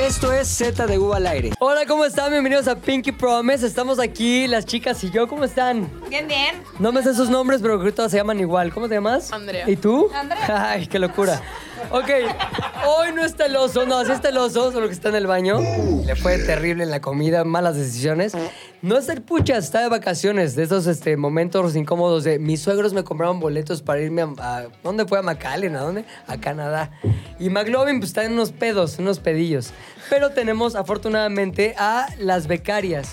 Esto es Z de U al aire. Hola, ¿cómo están? Bienvenidos a Pinky Promise. Estamos aquí, las chicas y yo. ¿Cómo están? Bien, bien. No me sé sus nombres, pero creo que todas se llaman igual. ¿Cómo te llamas? Andrea. ¿Y tú? Andrea. Ay, qué locura. Ok, hoy no está el oso, no, así está el oso, solo que está en el baño. Le fue terrible en la comida, malas decisiones. No está el pucha, está de vacaciones, de esos este, momentos incómodos de mis suegros me compraron boletos para irme a, a- ¿dónde fue? A McAllen, ¿a dónde? A Canadá. Y McLovin pues está en unos pedos, unos pedillos. Pero tenemos afortunadamente a las becarias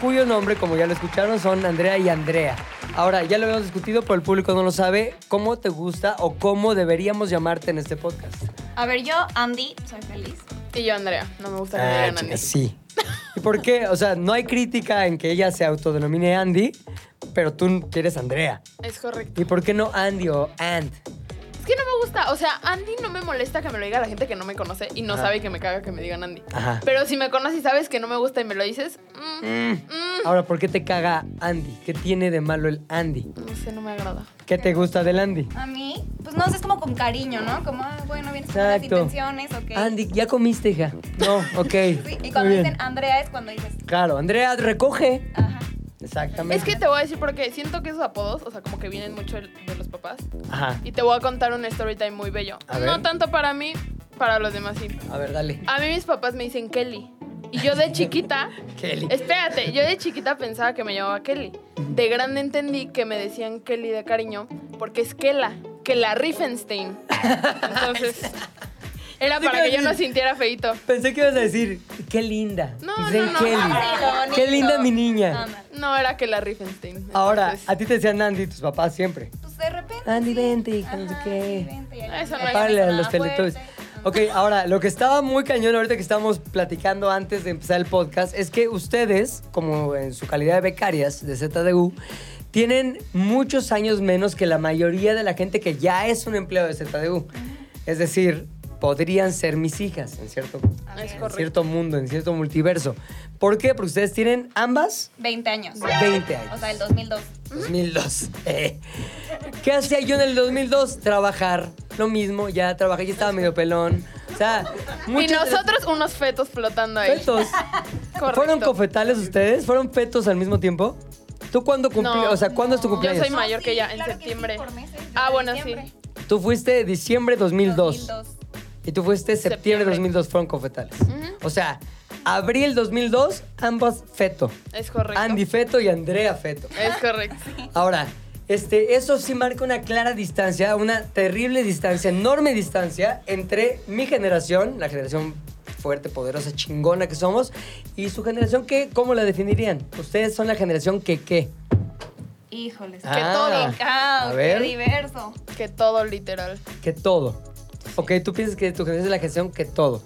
cuyo nombre, como ya lo escucharon, son Andrea y Andrea. Ahora, ya lo habíamos discutido, pero el público no lo sabe. ¿Cómo te gusta o cómo deberíamos llamarte en este podcast? A ver, yo, Andy, soy feliz. Y yo, Andrea. No me gusta que me Ah, digan Andy. sí. ¿Y por qué? O sea, no hay crítica en que ella se autodenomine Andy, pero tú quieres Andrea. Es correcto. ¿Y por qué no Andy o And? Es que no me gusta. O sea, Andy no me molesta que me lo diga la gente que no me conoce y no Ajá. sabe que me caga que me digan Andy. Ajá. Pero si me conoces y sabes que no me gusta y me lo dices, mm, mm, Ahora, ¿por qué te caga Andy? ¿Qué tiene de malo el Andy? no sé, no me agrada. ¿Qué te gusta del Andy? A mí, pues no sé, es como con cariño, ¿no? Como, ah, bueno, vienes con las intenciones, ok. Andy, ¿ya comiste, hija? No, ok. Sí, y cuando dicen Andrea es cuando dices, Claro, Andrea, recoge. ajá. Exactamente. Es que te voy a decir porque siento que esos apodos, o sea, como que vienen mucho de los papás. Ajá. Y te voy a contar un story time muy bello. A ver. No tanto para mí, para los demás sí. A ver, dale. A mí mis papás me dicen Kelly. Y yo de chiquita, Kelly. espérate, yo de chiquita pensaba que me llamaba Kelly. De grande entendí que me decían Kelly de cariño porque es Kela, Kela Riefenstein. Entonces, era para que yo no sintiera feito. Pensé que ibas a decir, qué linda. No, no, no. Kelly. Qué linda mi niña. No, era Kela Riefenstein. Ahora, Entonces, a ti te decían Andy, tus papás siempre. Pues de repente. Andy, sí. vente, hija, no sé qué. Eso no es- Párale a los Teletubbies. Ok, ahora, lo que estaba muy cañón ahorita que estábamos platicando antes de empezar el podcast es que ustedes, como en su calidad de becarias de ZDU, tienen muchos años menos que la mayoría de la gente que ya es un empleado de ZDU. Es decir, podrían ser mis hijas en cierto, en cierto mundo, en cierto multiverso. ¿Por qué? Porque ustedes tienen ambas 20 años. 20 años. O sea, el 2002. 2002. Eh. ¿Qué hacía yo en el 2002? Trabajar. Lo mismo, ya trabajé, ya estaba medio pelón. O sea, Y nosotros unos fetos flotando ahí. Fetos. Correcto. ¿Fueron cofetales ustedes? ¿Fueron fetos al mismo tiempo? ¿Tú cuándo cumplí? No. o sea, ¿cuándo es tu No. cumpleaños? Yo soy mayor que ella, en claro septiembre. sí, por meses. Yo Ah, en bueno, diciembre. sí. Tú fuiste diciembre 2002. 2002. Y tú fuiste septiembre, Septiembre. 2002, fueron cofetales. Ujú. O sea, abril 2002, ambos feto. Es correcto. Andy feto y Andrea feto. Es correcto. Ahora, este, eso sí marca una clara distancia, una terrible distancia, enorme distancia entre mi generación, la generación fuerte, poderosa, chingona que somos, y su generación que, ¿cómo la definirían? Ustedes son la generación que qué. Híjoles. Ah, qué todo. Ah, a ver. qué diverso. Que todo literal. Que todo. Ok, tú piensas que tu generación es la generación que todo.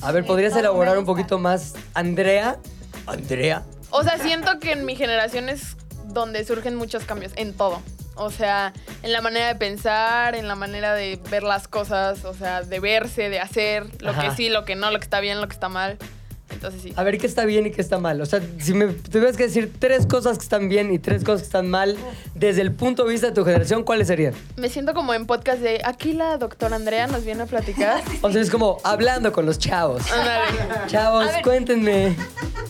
A ver, ¿podrías elaborar un poquito más? Andrea. Andrea. O sea, siento que en mi generación es donde surgen muchos cambios, en todo. O sea, en la manera de pensar, en la manera de ver las cosas, o sea, de verse, de hacer, lo Ajá. que sí, lo que no, lo que está bien, lo que está mal. Entonces sí. A ver, ¿qué está bien y qué está mal? O sea, si me tuvieras que decir tres cosas que están bien y tres cosas que están mal, desde el punto de vista de tu generación, ¿cuáles serían? Me siento como en podcast de aquí la doctora Andrea nos viene a platicar. O sea, es como hablando con los chavos. Chavos, cuéntenme.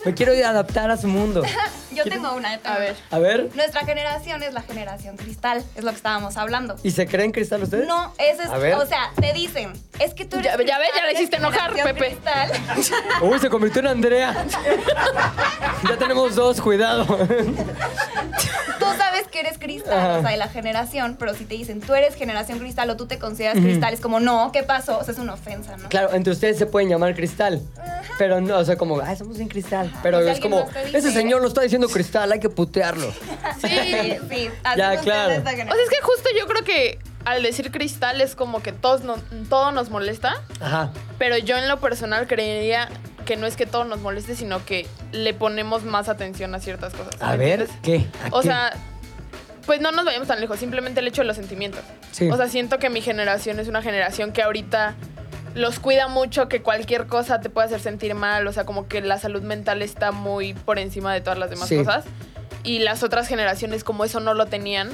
Me quiero adaptar a su mundo. Yo tengo una. yo tengo A ver. una. A ver. Nuestra generación es la generación cristal, es lo que estábamos hablando. ¿Y se creen cristal ustedes? No, eso es, A ver. o sea, te dicen, es que tú eres Ya- ya ves, ya cristal, hiciste enojar, Pepe. cristal. Uy, se convirtió en Andrea. ya tenemos dos, cuidado. tú sabes que eres cristal, Ajá. o sea, de la generación, pero si te dicen, tú eres generación cristal o tú te consideras cristal, es como, no, ¿qué pasó? O sea, es una ofensa, ¿no? Claro, entre ustedes se pueden llamar cristal. Pero no, o sea, como, ay, somos sin cristal. Pero es como, ese señor lo está diciendo cristal, hay que putearlo. Sí, sí. Ya, claro. O sea, es que justo yo creo que al decir cristal es como que todos no- todo nos molesta, Ajá. pero yo en lo personal creería que no es que todo nos moleste, sino que le ponemos más atención a ciertas cosas. A ¿me ver? ¿qué? ¿A O qué? sea, pues no nos vayamos tan lejos, simplemente el hecho de los sentimientos. Sí. O sea, siento que mi generación es una generación que ahorita los cuida mucho, que cualquier cosa te puede hacer sentir mal, o sea, como que la salud mental está muy por encima de todas las demás Sí. cosas. Y las otras generaciones, como eso no lo tenían,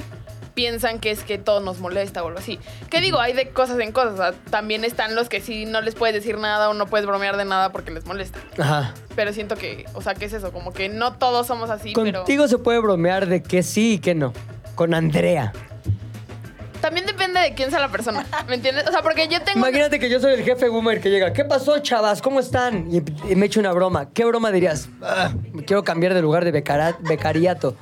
piensan que es que todo nos molesta o algo así. ¿Qué digo? Hay de cosas en cosas. O sea, también están los que sí no les puedes decir nada o no puedes bromear de nada porque les molesta. Ajá. Pero siento que, o sea, ¿qué es eso? Como que no todos somos así, pero... Contigo se puede bromear de que sí y que no. Con Andrea. También depende de quién sea la persona, ¿me entiendes? O sea, porque yo tengo... Imagínate que yo soy el jefe boomer que llega. ¿Qué pasó, chavas? ¿Cómo están? Y, y me echo una broma. ¿Qué broma dirías? "Ah, me quiero cambiar de lugar de becara- becariato.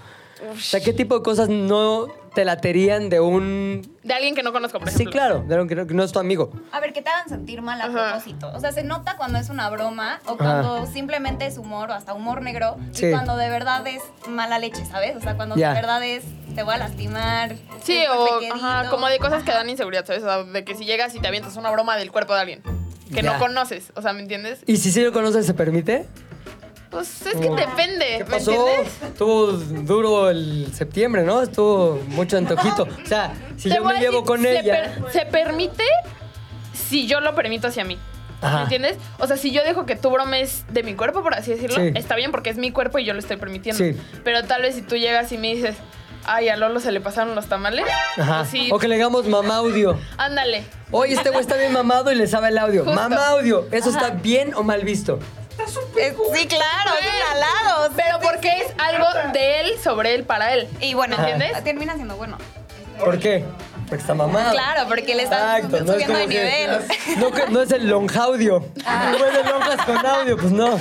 O sea, ¿qué tipo de cosas no te laterían de un... De alguien que no conozco, por Sí, ejemplo. claro, de alguien que no, que no es tu amigo. A ver, que te hagan sentir mal a Ajá. propósito. O sea, se nota cuando es una broma o cuando simplemente es humor o hasta humor negro Sí. y cuando de verdad es mala leche, ¿sabes? O sea, cuando de verdad es te voy a lastimar. Sí, o ajá, como de cosas que dan inseguridad, ¿sabes? O sea, de que si llegas y te avientas una broma del cuerpo de alguien que Ya. no conoces, o sea, ¿me entiendes? ¿Y si sí lo conoces, se permite? Pues es que Como, depende, ¿Qué ¿me entiendes? Estuvo duro el septiembre, ¿no? Estuvo mucho antojito. O sea, si Te yo me llevo decir, con se ella... per- se permite si yo lo permito hacia mí. Ajá. ¿Me entiendes? O sea, si yo dejo que tu bromes de mi cuerpo, por así decirlo, Sí. está bien porque es mi cuerpo y yo lo estoy permitiendo. Sí. Pero tal vez si tú llegas y me dices, ay, a Lolo se le pasaron los tamales. Ajá. O sí, O que le digamos mamá audio. ándale. Oye, este güey está bien mamado y le sabe el audio. Justo. Mamá audio. ¿Eso está bien o mal visto? Es- sí, claro, es un halago. Pero porque es algo de él sobre él para él. Y bueno, ¿Me entiendes? termina siendo bueno. ¿Por qué? Porque está mamado. Claro, porque le estás Exacto, no es subiendo como de que- nivel. No, que- no es el lonjaudio. No es el lonjas con audio, pues no.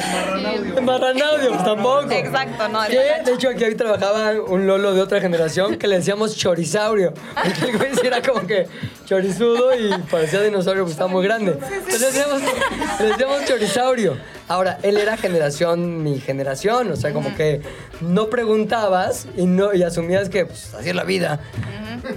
Marranaudio, pues tampoco. Exacto, no. ¿Qué? De hecho, aquí hoy trabajaba un Lolo de otra generación que le decíamos chorisaurio. Porque el güey sí era como que chorizudo y parecía dinosaurio, pues estaba muy grande. Entonces le decíamos, le decíamos chorisaurio. Ahora, él era generación, mi generación, o sea, como que no preguntabas y, no, y asumías que pues, así es la vida.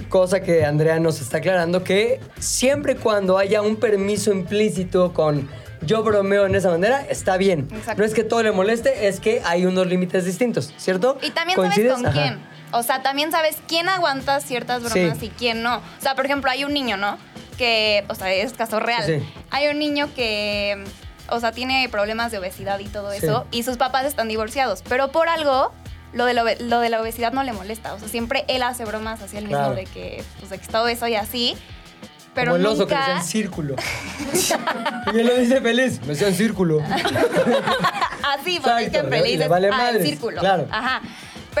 Cosa que Andrea nos está aclarando que siempre y cuando haya un permiso implícito con yo bromeo en esa manera, está bien. Exacto. No es que todo le moleste, es que hay unos límites distintos, ¿cierto? Y también sabes con Ajá. quién. O sea, también sabes quién aguanta ciertas bromas Sí. y quién no. O sea, por ejemplo, hay un niño, ¿no? Que, o sea, es caso real. Sí. Hay un niño que, o sea, tiene problemas de obesidad y todo Sí. eso, y sus papás están divorciados. Pero por algo, lo de lo de la obesidad no le molesta. O sea, siempre él hace bromas hacia él mismo Claro. de que, pues, de que está obeso y así. Pero Como el oso que nunca... decía en círculo. y él lo dice feliz, me decía en círculo. Así, porque Exacto, siempre le- dices, le vale ah, el círculo. claro. Ajá.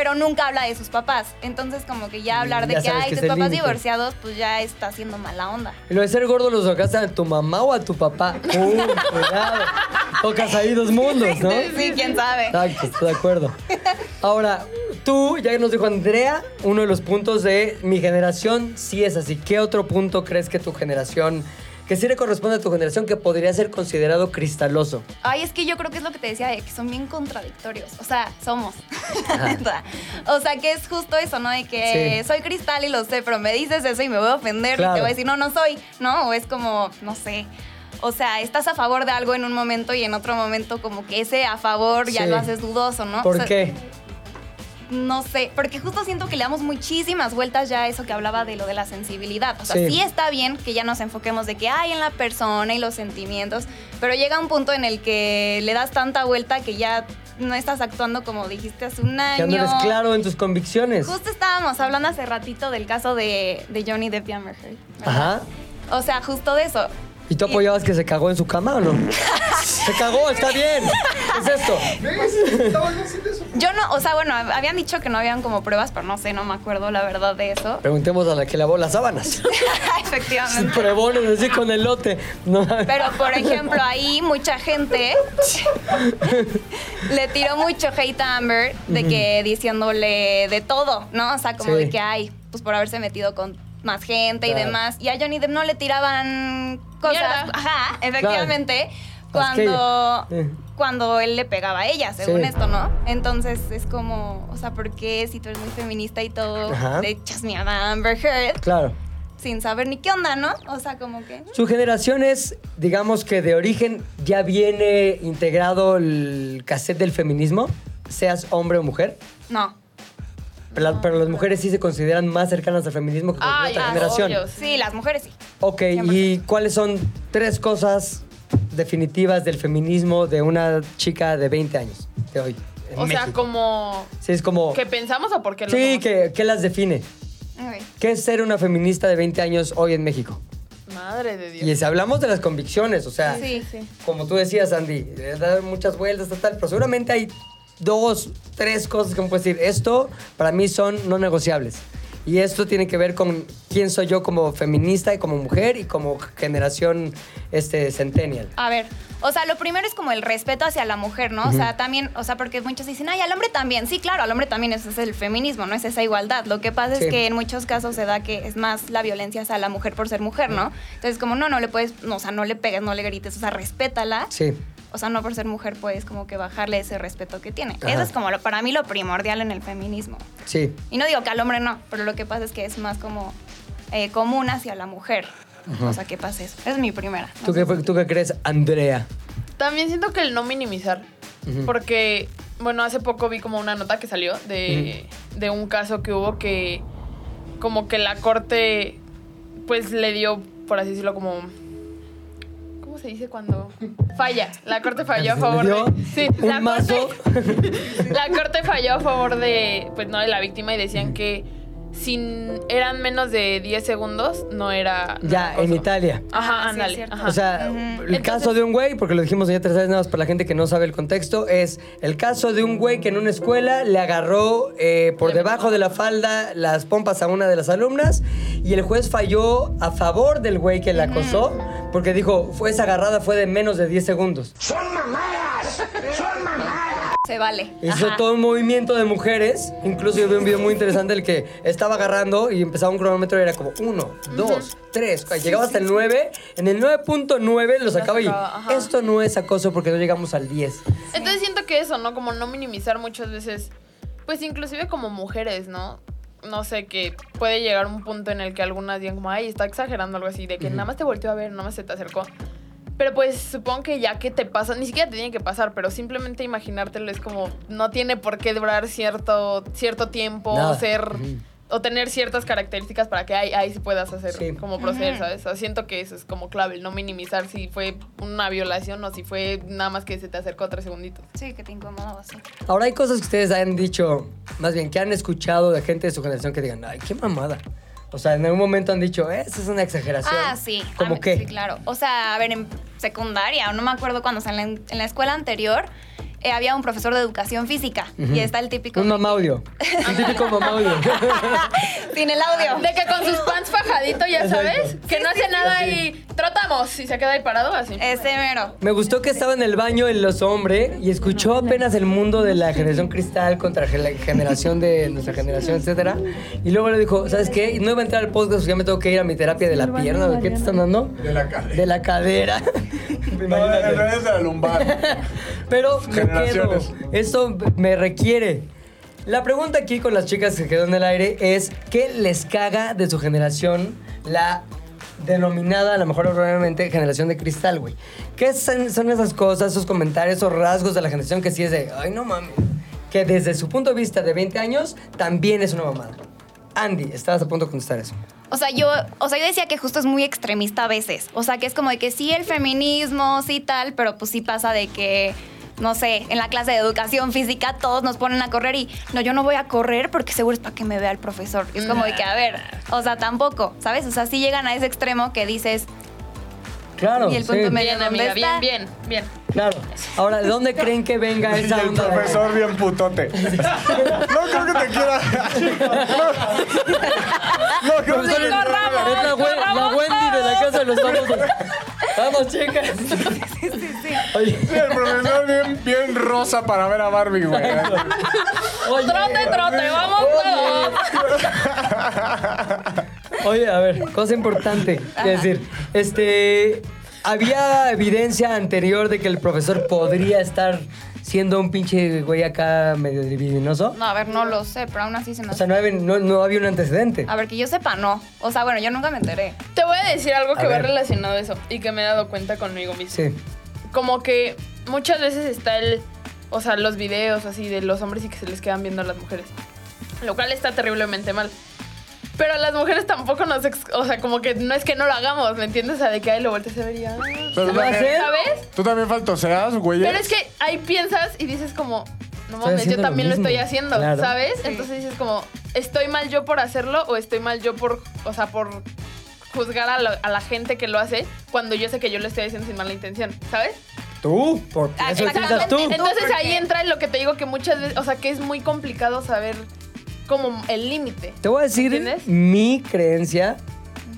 Pero nunca habla de sus papás. Entonces, como que ya hablar de Ya que hay tus papás límite. divorciados, pues ya está haciendo mala onda. Y lo de ser gordo lo sacaste a tu mamá o a tu papá. ¡Uh, cuidado! Tocas ahí dos mundos, ¿no? Sí, quién sabe. Exacto, estoy de acuerdo. Ahora, tú, ya que nos dijo Andrea, uno de los puntos de mi generación sí es así. ¿Qué otro punto crees que tu generación, que sí le corresponde a tu generación, que podría ser considerado cristaloso? Ay, es que yo creo que es lo que te decía, de que son bien contradictorios. O sea, somos. O sea, que es justo eso, ¿no? De que Sí. soy cristal y lo sé, pero me dices eso y me voy a ofender Claro. y te voy a decir, no, no soy, ¿no? O es como, no sé. O sea, estás a favor de algo en un momento y en otro momento como que ese a favor ya Sí. lo haces dudoso, ¿no? ¿Por O sea, qué? No sé, porque justo siento que le damos muchísimas vueltas ya a eso que hablaba de lo de la sensibilidad. O sea, Sí. sí, está bien que ya nos enfoquemos de que hay en la persona y los sentimientos, pero llega un punto en el que le das tanta vuelta que ya no estás actuando como dijiste hace un año. no eres claro en tus convicciones. Justo estábamos hablando hace ratito del caso de, de Johnny Depp y Amber Heard. Ajá. O sea, justo de eso. ¿Y tú apoyabas que se cagó en su cama o no? se cagó, está bien. ¿Qué es esto? Yo no, o sea, bueno, habían dicho que no habían como pruebas, pero no sé, no me acuerdo la verdad de eso. Preguntemos a la que lavó las sábanas. Efectivamente. Prebones así con el lote. No, Pero, por ejemplo, ahí mucha gente le tiró mucho hate a Amber de que diciéndole de todo, ¿no? O sea, como Sí. de que hay, pues por haberse metido con más gente y demás. Y a Johnny Depp no le tiraban cosas. Mierda. Ajá, efectivamente. Que Cuando, cuando él le pegaba a ella, según Sí. esto, ¿no? Entonces es como, o sea, ¿por qué si tú eres muy feminista y todo, Ajá. le echas a Amber Heard claro. sin saber ni qué onda, ¿no? O sea, como que... Su generación es, digamos que de origen ya viene integrado el cassette del feminismo, seas hombre o mujer. No. Pero, la- pero las mujeres sí se consideran más cercanas al feminismo que cualquier Ay, otra ah, generación. obvio. Sí, las mujeres sí. Ok, ¿y cuáles son tres cosas definitivas del feminismo de una chica de 20 años de hoy? en O sea, como Sí, es como... que pensamos o porque lo Sí, que, ¿qué las define? ¿Qué es ser una feminista de 20 años hoy en México? Madre de Dios. Y si hablamos de las convicciones, o sea, Sí. sí. como tú decías, Andy, le dar muchas vueltas, tal, tal, pero seguramente hay dos, tres cosas que me puedes decir. Esto para mí son no negociables. Y esto tiene que ver con quién soy yo como feminista y como mujer y como generación este, centennial. A ver, o sea, lo primero es como el respeto hacia la mujer, ¿no? O sea, también, o sea, porque muchos dicen, ay, al hombre también. Sí, claro, al hombre también es el feminismo, no es esa igualdad. Lo que pasa Sí. es que en muchos casos se da que es más la violencia hacia la mujer por ser mujer, ¿no? Entonces, como no, no le puedes, no, o sea, no le pegues, no le grites, o sea, respétala. Sí. O sea, no por ser mujer puedes como que bajarle ese respeto que tiene. Ajá. Eso es como lo- para mí lo primordial en el feminismo. Sí. Y no digo que al hombre no, pero lo que pasa es que es más como eh, común hacia la mujer. O sea, que pase eso. Esa es mi primera. No ¿Tú qué, ¿Tú qué crees, Andrea? También siento que el no minimizar. Porque, bueno, hace poco vi como una nota que salió de, de un caso que hubo que como que la corte pues le dio, por así decirlo, como... ¿Cómo se dice cuando falla? La corte falló a ¿Le favor de... Sí, la corte, la corte falló a favor de, pues no, de la víctima y decían que si eran menos de 10 segundos no era... no Ya, era en. Italia. Ajá, Ah, sí, es ándale. cierto. ajá. O sea, Ujú. el Entonces- caso de un güey, porque lo dijimos ya tres veces nada más para la gente que no sabe el contexto, es el caso de un güey que en una escuela le agarró eh, por debajo de la falda las pompas a una de las alumnas y el juez falló a favor del güey que la acosó porque dijo, fue esa agarrada fue de menos de 10 segundos. Se vale. Hizo Ajá. todo un movimiento de mujeres. Incluso yo vi un video muy interesante el que estaba agarrando y empezaba un cronómetro y era como uno, dos, tres. Llegaba hasta el 9. En el 9.9 lo sacaba y ajá. esto no es acoso porque no llegamos al 10. Entonces siento que eso, ¿no? Como no minimizar muchas veces, pues inclusive como mujeres, ¿no? No sé, que puede llegar un punto en el que algunas digan como, ay, está exagerando algo así, de que nada más te volteó a ver, nada más se te acercó. Pero pues supongo que ya que te pasa, ni siquiera te tiene que pasar, pero simplemente imaginártelo es como, no tiene por qué durar cierto, cierto tiempo Nada. o ser... O tener ciertas características para que ahí, ahí sí puedas hacer Sí. como proceder. ¿sabes? O sea, siento que eso es como clave, el no minimizar si fue una violación o si fue nada más que se te acercó tres segunditos. Sí, que te incomoda así. Ahora hay cosas que ustedes han dicho, más bien, que han escuchado de gente de su generación que digan, ay, qué mamada. O sea, en algún momento han dicho, "Eh, esa es una exageración. Ah, sí. ¿Cómo Ah, qué? Sí, claro. O sea, a ver, en secundaria, o no me acuerdo cuándo, o sea, en la, en la escuela anterior eh, había un profesor de educación física y está el típico... Un mamaudio. Un típico mamaudio. Sin el audio. De que con sus pants fajadito, ya Exacto. sabes, que no hace nada y trotamos y se queda ahí parado así. Ese mero. Me gustó que estaba en el baño el los hombre y escuchó apenas el mundo de la generación cristal contra la generación de nuestra generación, etcétera. Y luego le dijo, ¿sabes qué? No iba a entrar al podcast, ya me tengo que ir a mi terapia de la pierna. ¿De qué te están dando? De la cadera. De la cadera. No, en realidad es de la lumbar. Pero me quedo. Esto me requiere. La pregunta aquí con las chicas que quedó en el aire es: ¿qué les caga de su generación la denominada, a lo mejor probablemente, generación de cristal, güey? ¿Qué son, son esas cosas, esos comentarios, esos rasgos de la generación que sí es de, ay, no mames? Que desde su punto de vista de 20 años también es una mamada. Andy, estabas a punto de contestar eso. O sea, yo, o sea, yo decía que justo es muy extremista a veces. O sea, que es como de que sí el feminismo, sí tal, pero pues sí pasa de que, no sé, en la clase de educación física todos nos ponen a correr y no, yo no voy a correr porque seguro es para que me vea el profesor. Y es como de que, a ver, o sea, tampoco, ¿sabes? O sea, sí llegan a ese extremo que dices, Claro. Y el punto sí, medio. Bien, ¿dónde amiga, bien, está? bien, bien. Claro. Ahora, ¿de dónde creen que venga Y esa el onda? profesor bien putote. No creo que te quiera. No, no creo que te es la, corramos, es la Wendy de la casa de los famosos. Vamos, chicas. Oye, Sí, el profesor bien, bien rosa para ver a Barbie, güey. oye, Trote, trote, vamos todos. oye, a ver, cosa importante. Es decir, este. Había evidencia anterior de que el profesor podría estar siendo un pinche güey acá medio divinoso. no, a ver, no lo sé, pero aún así se nos... O sea, no había, no, no había un antecedente. A ver, que yo sepa, no. O sea, bueno, yo nunca me enteré. Te voy a decir algo A que va ver. relacionado a eso y que me he dado cuenta conmigo mismo. Sí. Como que muchas veces está el, o sea, los videos así de los hombres y que se les quedan viendo a las mujeres. Lo cual está terriblemente mal. Pero a las mujeres tampoco nos, ex- o sea, como que no es que no lo hagamos, ¿me entiendes? O sea, de que ahí lo volteas a ver y ya. Pero ¿Se va a también- hacer? ¿Sabes? Tú también faltoseas, güey. Pero es que ahí piensas y dices como, no mames, yo lo también lo, mismo. estoy haciendo, Claro. ¿sabes? Sí. Entonces dices como, ¿estoy mal yo por hacerlo o estoy mal yo por, o sea, por juzgar a, lo- a la gente que lo hace cuando yo sé que yo lo estoy haciendo sin mala intención, ¿sabes? Tú, por Ah, eso piensas tú. Entonces porque- ahí entra lo que te digo que muchas veces, o sea, que es muy complicado saber como el límite. Te voy a decir ¿Entiendes? mi creencia,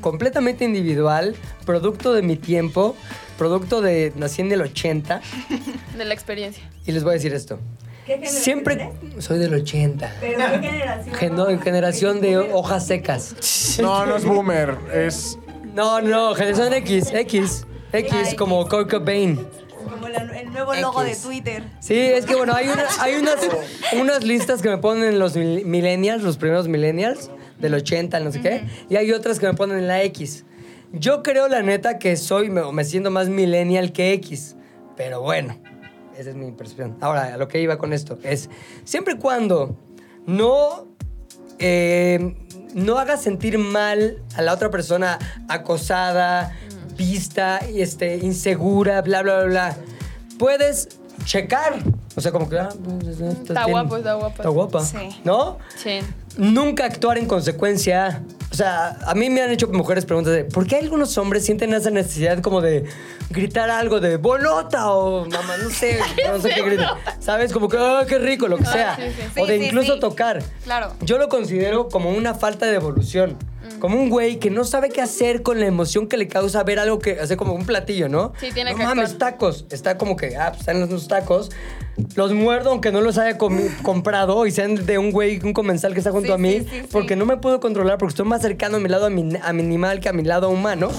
completamente individual, producto de mi tiempo, producto de nací en el 80, de la experiencia. y les voy a decir esto. ¿Qué generación Siempre eres? soy del 80. ¿Pero qué generación? Gen- generación de hojas secas. No, no es boomer, es. No, no, generación X, X, X, X. como Kurt Cobain. Como la- el nuevo logo de. Twitter. Sí, es que bueno, hay, una- hay unas, unas listas que me ponen los mil- millennials, los primeros millennials, del 80, no sé qué, y hay otras que me ponen en la X. Yo creo, la neta, que soy, me, me siento más millennial que X, pero bueno, esa es mi percepción. Ahora, a lo que iba con esto es, siempre y cuando no, eh, no hagas sentir mal a la otra persona acosada, vista, y este, insegura, bla, bla, bla, bla, puedes checar. O sea, como que... ah, pues, Está bien. guapo, está guapa. Está guapa. Sí. ¿No? Sí. Nunca actuar en consecuencia. O sea, a mí me han hecho mujeres preguntas de ¿por qué algunos hombres sienten esa necesidad como de gritar algo de bolota o mamá, no sé, no sé qué gritan? ¿Sabes? Como que, ¡ah, qué rico! Lo que sea. sí, sí. O de incluso tocar. Claro. Yo lo considero como una falta de evolución. Mm. Como un güey que no sabe qué hacer con la emoción que le causa ver algo que hace como un platillo, ¿no? Sí, tiene no que mames, actuar. tacos. Está como que, ah, pues están los tacos. Los muerdo aunque no los haya comprado y sean de un güey, un comensal que está junto Sí, a mí. sí, sí, sí. porque no me puedo controlar porque estoy más cercano a mi lado a mi, a mi animal que a mi lado humano.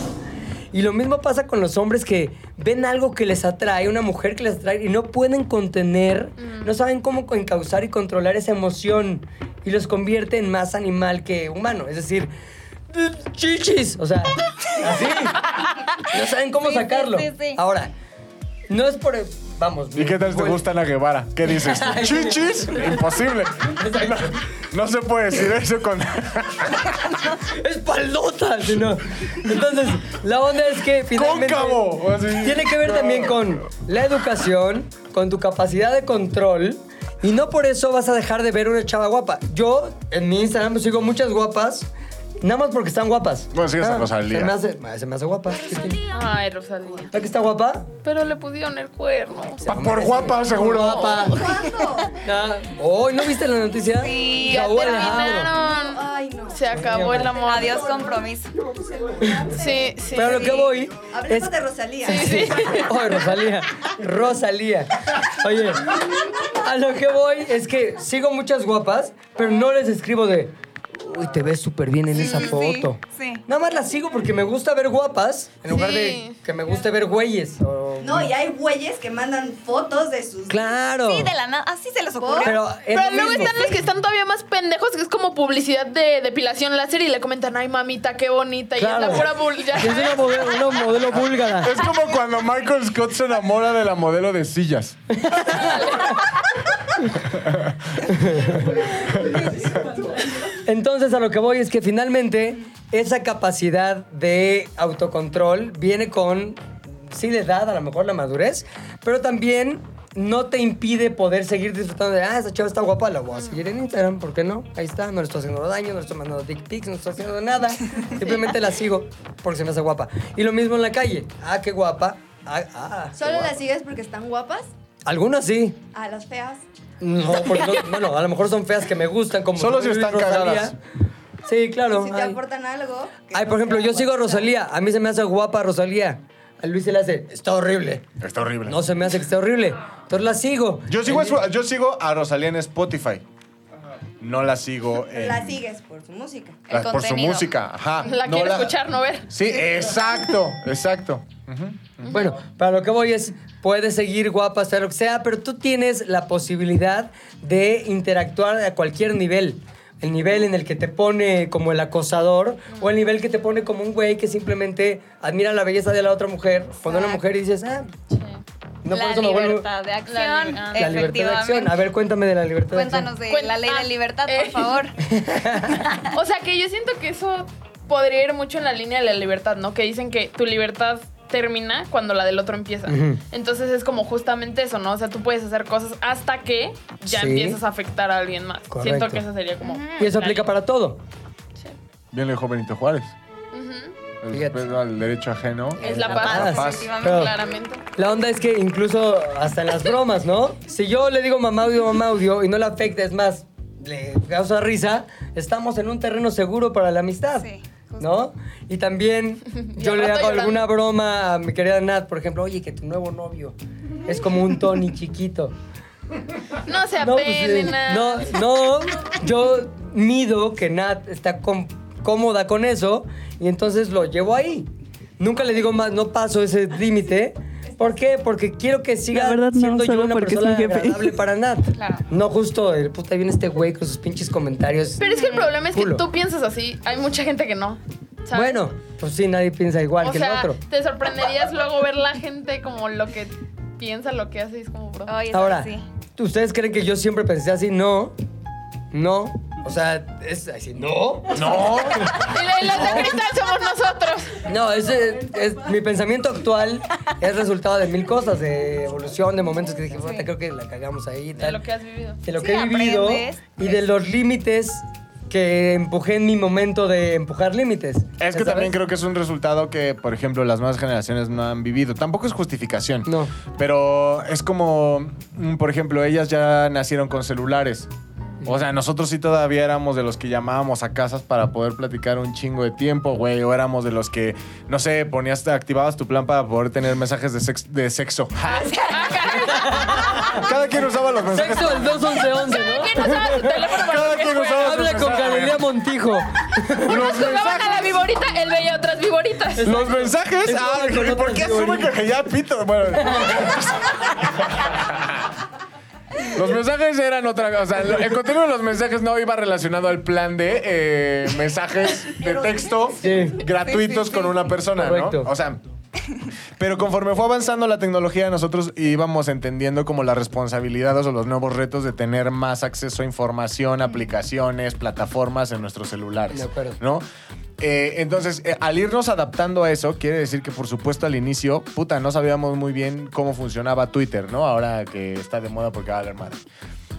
Y lo mismo pasa con los hombres que ven algo que les atrae, una mujer que les atrae y no pueden contener, Mm. no saben cómo encauzar y controlar esa emoción y los convierte en más animal que humano. Es decir, chichis, o sea, así. No saben cómo Sí, sacarlo. sí, sí. Ahora, no es por... Vamos. ¿Y qué tal te gusta Ana Guevara? ¿Qué dices? ¿Chichis? Imposible. No, no se puede decir eso con. espaldota, sino. Entonces, la onda es que finalmente Cóncavo, así. tiene que ver también con la educación, con tu capacidad de control y no por eso vas a dejar de ver una chava guapa. Yo en mi Instagram sigo muchas guapas. Nada más porque están guapas. Bueno, sigues a Rosalía. Se me hace, se me hace guapa. ¿Qué tiene? Ay, Rosalía. ¿Verdad que está guapa? Pero le pusieron el cuerno. Pa- Por guapa, seguro. Guapa. ¿Cuándo? Ah, Hoy no viste la noticia? Sí, ya Alejandro. terminaron. Ay, no. Se acabó el amor. Adiós compromiso. Sí, sí. Pero a lo que voy Hablemos es de Rosalía. Sí. Oye, Rosalía. Rosalía. Oye, a lo que voy es que sigo muchas guapas, pero no les escribo de. Uy, te ves súper bien en Sí, esa sí, foto. sí. Nada más las sigo porque me gusta ver guapas en lugar Sí. de que me guste ver güeyes. o- No, y hay güeyes que mandan fotos de sus. Claro. Sí, de la nada. Así se les ocurrió. Pero, luego mismo. están los que están todavía más pendejos, que es como publicidad de depilación láser y le comentan, ay mamita, qué bonita. Y es la pura Es una modelo, una modelo búlgara. Es como cuando Michael Scott se enamora de la modelo de sillas. Entonces a lo que voy es que finalmente esa capacidad de autocontrol viene con, sí, la edad, a lo mejor la madurez, pero también no te impide poder seguir disfrutando de, ah, esa chava está guapa, la voy a seguir en Instagram, ¿por qué no? Ahí está, no le estoy haciendo daño, no le estoy mandando dick pics, no estoy haciendo nada, simplemente la sigo porque se me hace guapa. Y lo mismo en la calle, ah, qué guapa, ah, ah. qué ¿Solo guapa. las sigues porque están guapas? Algunas sí. A las feas. No, porque no- bueno, a lo mejor son feas que me gustan, como Solo si están Rosalía. cagadas. Sí, claro. Si te ay. aportan algo. que Ay, no por ejemplo, sea yo sigo a. Rosalía. A mí se me hace guapa Rosalía. A Luis se le hace, está horrible. Está horrible. No se me hace que esté horrible. Entonces la sigo. Yo sigo, a su- yo sigo a Rosalía en Spotify. No la sigo en- La sigues por su música. El la- por su contenido. música. Ajá. La No quiere escuchar, no ver. Sí, exacto, exacto. Bueno, para lo que voy es, puedes seguir guapa, sea lo que sea, pero tú tienes la posibilidad de interactuar a cualquier nivel. El nivel en el que te pone como el acosador o el nivel que te pone como un güey que simplemente admira la belleza de la otra mujer. Cuando una mujer y dices, ah, no la por eso me vuelvo... libertad de acción. La liber- La libertad de acción. A ver, cuéntame de la libertad de acción. Cuéntanos de la ley ah, de libertad, eh. por favor. O sea, que yo siento que eso podría ir mucho en la línea de la libertad, ¿no? Que dicen que tu libertad termina cuando la del otro empieza. Entonces es como justamente eso, ¿no? O sea, tú puedes hacer cosas hasta que ya Sí. empiezas a afectar a alguien más. Correcto. Siento que eso sería como... Y eso aplica para todo. Sí. Bien lo dijo Benito Juárez. El respeto al derecho ajeno. Es la la paz, paz. efectivamente, Pero- claramente. La onda es que incluso hasta en las bromas, ¿no? Si yo le digo mamá audio, mamá audio y no le afecta, es más, le causa risa, estamos en un terreno seguro para la amistad. Sí. ¿No? Y también yo le hago alguna broma a mi querida Nat, por ejemplo, oye, que tu nuevo novio es como un Tony chiquito. No se No, pues, eh, no, no, yo mido que Nat está cómoda con eso y entonces lo llevo ahí. Nunca le digo más, no paso ese límite. ¿Por qué? Porque quiero que siga La verdad, no, siendo yo solo una porque es persona jefe. agradable para Nat. Claro. No justo, el puta viene este güey con sus pinches comentarios. Pero es que el problema es que Culo. tú piensas así. Hay mucha gente que no. ¿sabes? Bueno, pues sí, nadie piensa igual o que sea, el otro. te sorprenderías luego ver la gente como lo que piensa, lo que hace. y Es como, bro. Ay, Ahora, sí. ¿ustedes creen que yo siempre pensé así? No. No. O sea, es así, no. No. Las de cristal somos nosotros. No, ese es mi pensamiento actual es resultado de mil cosas, de evolución, de momentos que dije, "Puta, creo que la cagamos ahí y De tal. lo que has vivido. De lo Sí, que he vivido aprendes, y de los límites que empujé en mi momento de empujar límites. Es ¿Ya que sabes? también creo que es un resultado que, por ejemplo, las nuevas generaciones no han vivido. Tampoco es justificación. No. Pero es como, mm, por ejemplo, ellas ya nacieron con celulares. O sea, nosotros sí todavía éramos de los que llamábamos a casas para poder platicar un chingo de tiempo, güey. O éramos de los que, no sé, ponías, activabas tu plan para poder tener mensajes de, sex- de sexo. Cada quien usaba los mensajes. Sexo el 21111, ¿Quién ¿no? usaba su teléfono para Cada quien usaba su Habla con. Carelia Montijo. Unos jugaban a la viborita, él veía otras viboritas. Los mensajes. Es Ah, como con ¿y ¿por qué teorías. que ya pito? Bueno. Los mensajes eran otra cosa. O sea, el contenido de los mensajes no iba relacionado al plan de eh, mensajes de texto Sí. gratuitos con una persona, Correcto. ¿no? O sea. Pero conforme fue avanzando la tecnología, nosotros íbamos entendiendo como las responsabilidades o los nuevos retos de tener más acceso a información, aplicaciones, plataformas en nuestros celulares. De acuerdo. ¿No? Eh, entonces, eh, al irnos adaptando a eso, quiere decir que, por supuesto, al inicio, puta, no sabíamos muy bien cómo funcionaba Twitter, ¿no? Ahora que está de moda porque va a valer madre.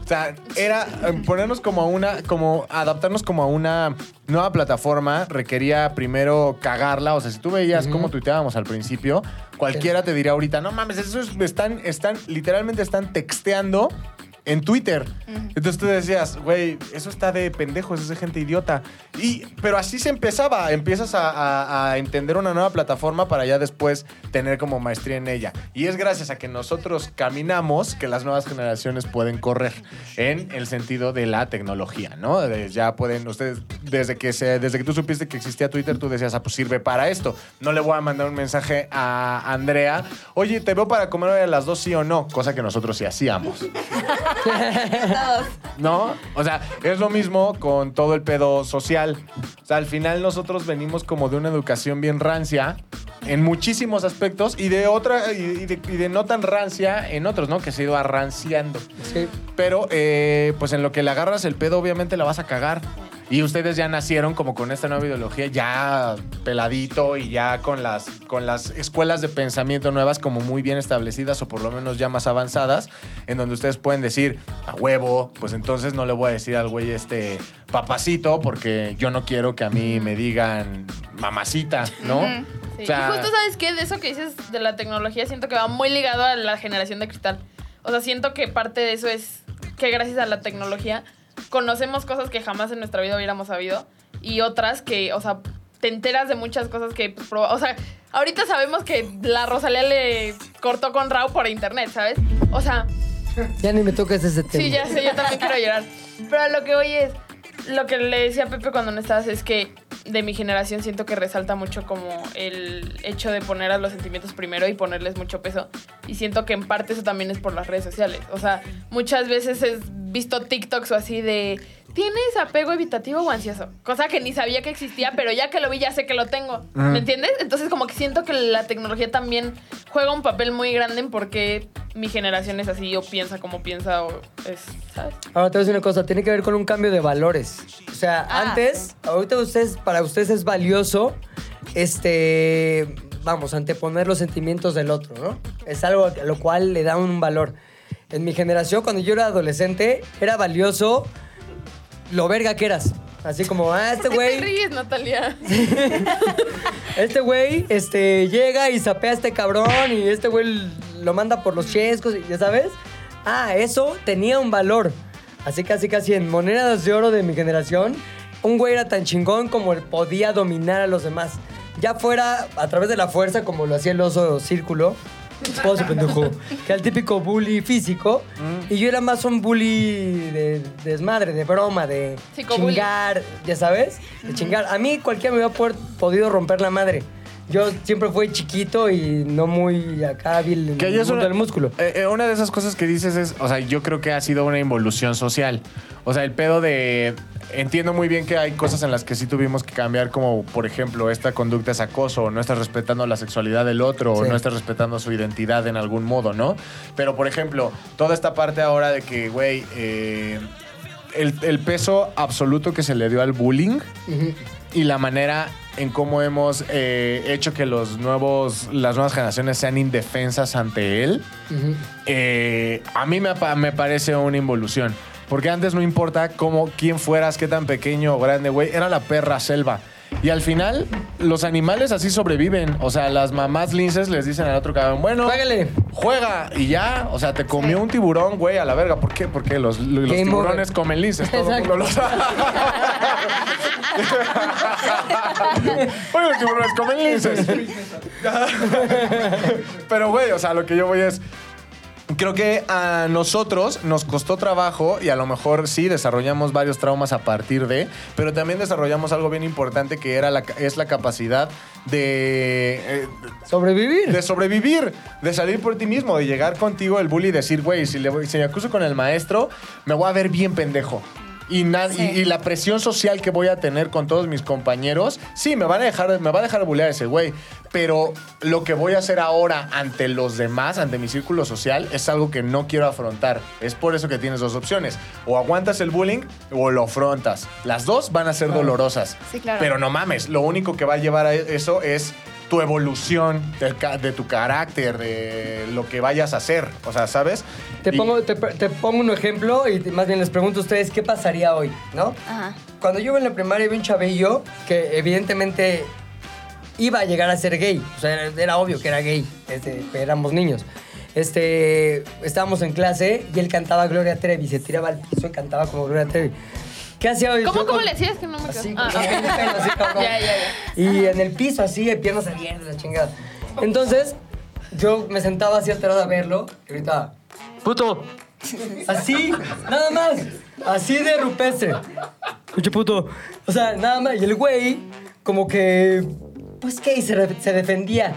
O sea, era eh, ponernos como a una, como adaptarnos como a una nueva plataforma requería primero cagarla. O sea, si tú veías cómo tuiteábamos al principio, cualquiera te diría ahorita, no mames, eso es- están, están, literalmente están texteando en Twitter. Entonces tú decías, güey, eso está de pendejos, es de gente idiota. Y, pero así se empezaba. Empiezas a, a- a entender una nueva plataforma para ya después tener como maestría en ella. Y es gracias a que nosotros caminamos que las nuevas generaciones pueden correr en el sentido de la tecnología, ¿no? De- ya pueden, ustedes, desde que, se, desde que tú supiste que existía Twitter, tú decías, ah, pues sirve para esto. No le voy a mandar un mensaje a Andrea, oye, te veo para comer hoy a las dos, sí o no, cosa que nosotros sí hacíamos. ¿No? O sea, es lo mismo con todo el pedo social. O sea, al final nosotros venimos como de una educación bien rancia en muchísimos aspectos y de otra y y de, y de no tan rancia en otros, ¿no? Que se ha ido arranciando. Sí. Pero, eh, pues en lo que le agarras el pedo, obviamente la vas a cagar. Y ustedes ya nacieron como con esta nueva ideología, ya peladito y ya con las, con las escuelas de pensamiento nuevas como muy bien establecidas o por lo menos ya más avanzadas, en donde ustedes pueden decir, a huevo, pues entonces no le voy a decir al güey este papacito porque yo no quiero que a mí me digan mamacita, ¿no? Sí. O sea- y justo sabes qué, de eso que dices de la tecnología, siento que va muy ligado a la generación de cristal. O sea, siento que parte de eso es que gracias a la tecnología conocemos cosas que jamás en nuestra vida hubiéramos sabido y otras que, o sea, te enteras de muchas cosas que, pues, o sea, ahorita sabemos que la Rosalía le cortó con Rao por internet, ¿sabes? O sea, Ya ni me toques ese tema. Sí, ya sé, yo también quiero llorar. Pero lo que hoy es, lo que le decía a Pepe cuando no estabas es que de mi generación siento que resalta mucho como el hecho de poner a los sentimientos primero y ponerles mucho peso. Y siento que en parte eso también es por las redes sociales. O sea, muchas veces he visto TikToks o así de, ¿tienes apego evitativo o ansioso? Cosa que ni sabía que existía, pero ya que lo vi ya sé que lo tengo. ¿Me entiendes? Entonces como que siento que la tecnología también juega un papel muy grande en por qué mi generación es así o piensa como piensa o es, ¿sabes? Ahora te voy a decir una cosa, tiene que ver con un cambio de valores. O sea, Ah. antes, ahorita ustedes, para ustedes es valioso, este, vamos, anteponer los sentimientos del otro, ¿no? Es algo a lo cual le da un valor. En mi generación, cuando yo era adolescente, era valioso lo verga que eras. Así como, ah, este ¿Por qué te güey, ríes, Natalia? este güey, este, llega y sapea a este cabrón y este güey lo manda por los chescos, y ya sabes. Ah, eso tenía un valor. Así casi casi en monedas de oro de mi generación, un güey era tan chingón como él podía dominar a los demás. Ya fuera a través de la fuerza, como lo hacía el oso círculo. Esposo, pendejo. Que era el típico bully físico. Y yo era más un bully de, de desmadre, de broma, de Psicobully. chingar, ya sabes, de chingar. A mí cualquiera me hubiera poder- podido romper la madre. Yo siempre fui chiquito y no muy acá hábil en Que el una, del músculo. eh, eh, una de esas cosas que dices es, o sea, yo creo que ha sido una involución social. O sea, el pedo de... Entiendo muy bien que hay cosas en las que sí tuvimos que cambiar, como por ejemplo, esta conducta es acoso, o no estás respetando la sexualidad del otro, o no estás respetando su identidad en algún modo, ¿no? Pero por ejemplo, toda esta parte ahora de que, güey, eh, el, el peso absoluto que se le dio al bullying y la manera en cómo hemos eh, hecho que los nuevos, las nuevas generaciones sean indefensas ante él, eh, a mí me, me parece una involución. Porque antes no importa cómo, quién fueras, qué tan pequeño o grande, güey, era la perra selva. Y al final, los animales así sobreviven. O sea, las mamás linces les dicen al otro cabrón, bueno, Juégale. juega y ya. O sea, te comió un tiburón, güey, a la verga. ¿Por qué? Porque los, los Game tiburones over. comen linces. Todo el mundo lo sabe. Oye, los tiburones comen linces. Pero, güey, o sea, lo que yo voy es. Creo que a nosotros nos costó trabajo y a lo mejor sí desarrollamos varios traumas a partir de, pero también desarrollamos algo bien importante que era la, es la capacidad de, eh, Sobrevivir. de sobrevivir, de salir por ti mismo, de llegar contigo el bully y decir, güey, si, le voy- si me acuso con el maestro, me voy a ver bien pendejo. Y, Sí. y, y la presión social que voy a tener con todos mis compañeros, sí, me van a dejar, me va a dejar bullear ese güey. Pero lo que voy a hacer ahora ante los demás, ante mi círculo social, es algo que no quiero afrontar. Es por eso que tienes dos opciones. O aguantas el bullying o lo afrontas. Las dos van a ser dolorosas. Sí, claro. Pero no mames, lo único que va a llevar a eso es tu evolución de, tu carácter, de lo que vayas a hacer. O sea, ¿sabes? Te Y- pongo, te, te pongo un ejemplo y más bien les pregunto a ustedes qué pasaría hoy, ¿no? Ajá. Cuando yo iba en la primaria vi un chavillo que evidentemente iba a llegar a ser gay. O sea, era, era obvio que era gay. Este, éramos niños. Este, estábamos en clase y él cantaba Gloria Trevi. Se tiraba al piso y cantaba como Gloria Trevi. ¿Qué hacía hoy? ¿Cómo, cómo le hacías que no me Así? Ah, así, cabrón. Ya, ya, ya. Y en el piso así, de piernas abiertas, la chingada. Entonces, yo me sentaba así alterado a verlo y gritaba, ¡puto! Así, nada más. Así de rupestre. Pinche puto. O sea, nada más. Y el güey, como que. Pues qué, y se defendía.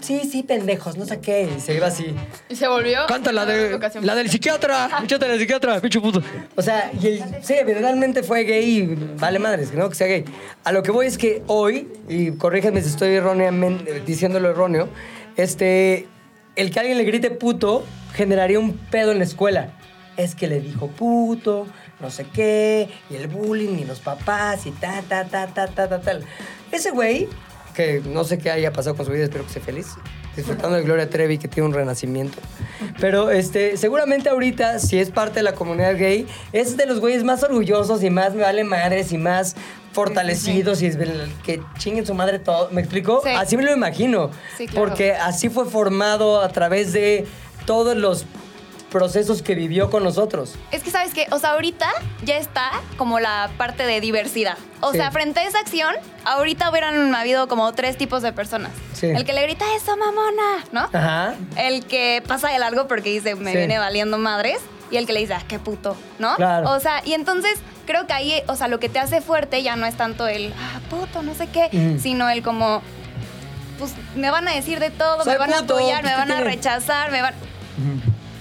Sí, sí, pendejos, no sé qué. Y se iba así. Y se volvió. Canta la, de, la del psiquiatra. Échate la del psiquiatra, pinche puto. O sea, y él, sí, evidentemente fue gay y vale madres, que no que sea gay. A lo que voy es que hoy, y corríjanme si estoy erróneamente diciéndolo erróneo, este, el que alguien le grite puto generaría un pedo en la escuela. Es que le dijo puto, no sé qué, y el bullying, y los papás, y ta, ta, ta, ta, ta, ta, tal. Ese güey, que no sé qué haya pasado con su vida, espero que esté feliz, disfrutando de Gloria Trevi, que tiene un renacimiento. Pero este, seguramente ahorita, si es parte de la comunidad gay, es de los güeyes más orgullosos y más me vale madres y más fortalecidos y es que chinguen su madre todo. ¿Me explico? Sí. Así me lo imagino. Claro. Porque así fue formado a través de todos los procesos que vivió con nosotros. Es que, ¿sabes qué? O sea, ahorita ya está como la parte de diversidad. O Sí. sea, frente a esa acción, ahorita hubieran habido como tres tipos de personas. Sí. El que le grita, eso, mamona, ¿no? Ajá. El que pasa de largo porque dice, me Sí. viene valiendo madres. Y el que le dice, ah, qué puto, ¿no? Claro. O sea, y entonces creo que ahí, o sea, lo que te hace fuerte ya no es tanto el, ah, puto, no sé qué, Ujú. sino el como, pues me van a decir de todo, Soy me van puto, a apoyar, me ¿qué van a rechazar, me van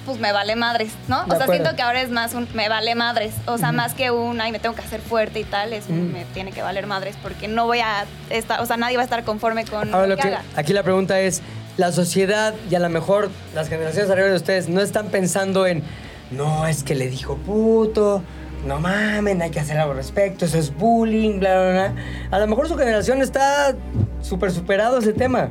pues me vale madres, ¿no? De o sea, acuerdo. siento que ahora es más un me vale madres. O sea, más que un ay, me tengo que hacer fuerte y tal, es un me tiene que valer madres porque no voy a estar, o sea, nadie va a estar conforme con Ahora, lo lo que que, haga. aquí la pregunta es, la sociedad y a lo mejor las generaciones arriba de ustedes no están pensando en, no, es que le dijo puto, no mamen, hay que hacer algo al respecto, eso es bullying, bla, bla, bla. A lo mejor su generación está súper superado ese tema.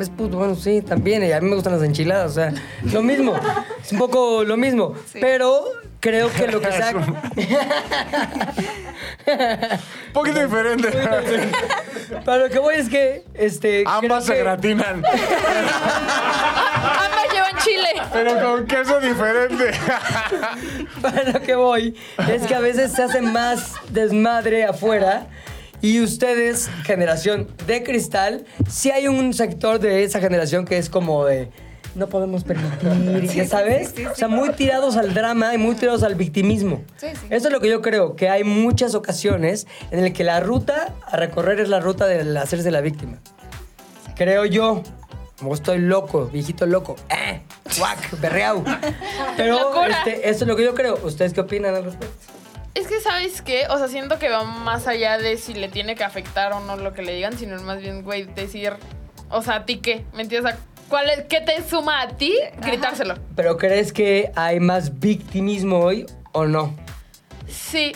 Es puto. Bueno, sí, también. Y a mí me gustan las enchiladas. O sea, lo mismo. Es un poco lo mismo. Pero creo que lo que sea. Un poquito diferente. Para lo que voy es que. Este, Ambas se que- gratinan, Ambas llevan chile. pero con queso diferente. Para lo que voy es que a veces se hace más desmadre afuera. Y ustedes, generación de cristal, sí hay un sector de esa generación que es como de no podemos permitir, ¿ya sabes? O sea, muy tirados al drama y muy tirados al victimismo. Sí, sí. Eso es lo que yo creo, que hay muchas ocasiones en el que la ruta a recorrer es la ruta del hacerse la víctima. Creo yo. Como estoy loco, viejito loco. ¡Eh! ¡Guac! ¡Berreau! Pero este, eso es lo que yo creo. ¿Ustedes qué opinan al respecto? Es que, ¿sabes qué? O sea, siento que va más allá de si le tiene que afectar o no lo que le digan, sino más bien, güey, decir, o sea, ¿a ti qué? ¿Me entiendes? O sea, ¿cuál es, ¿qué te suma a ti gritárselo? ¿Pero crees que hay más victimismo hoy o no? Sí.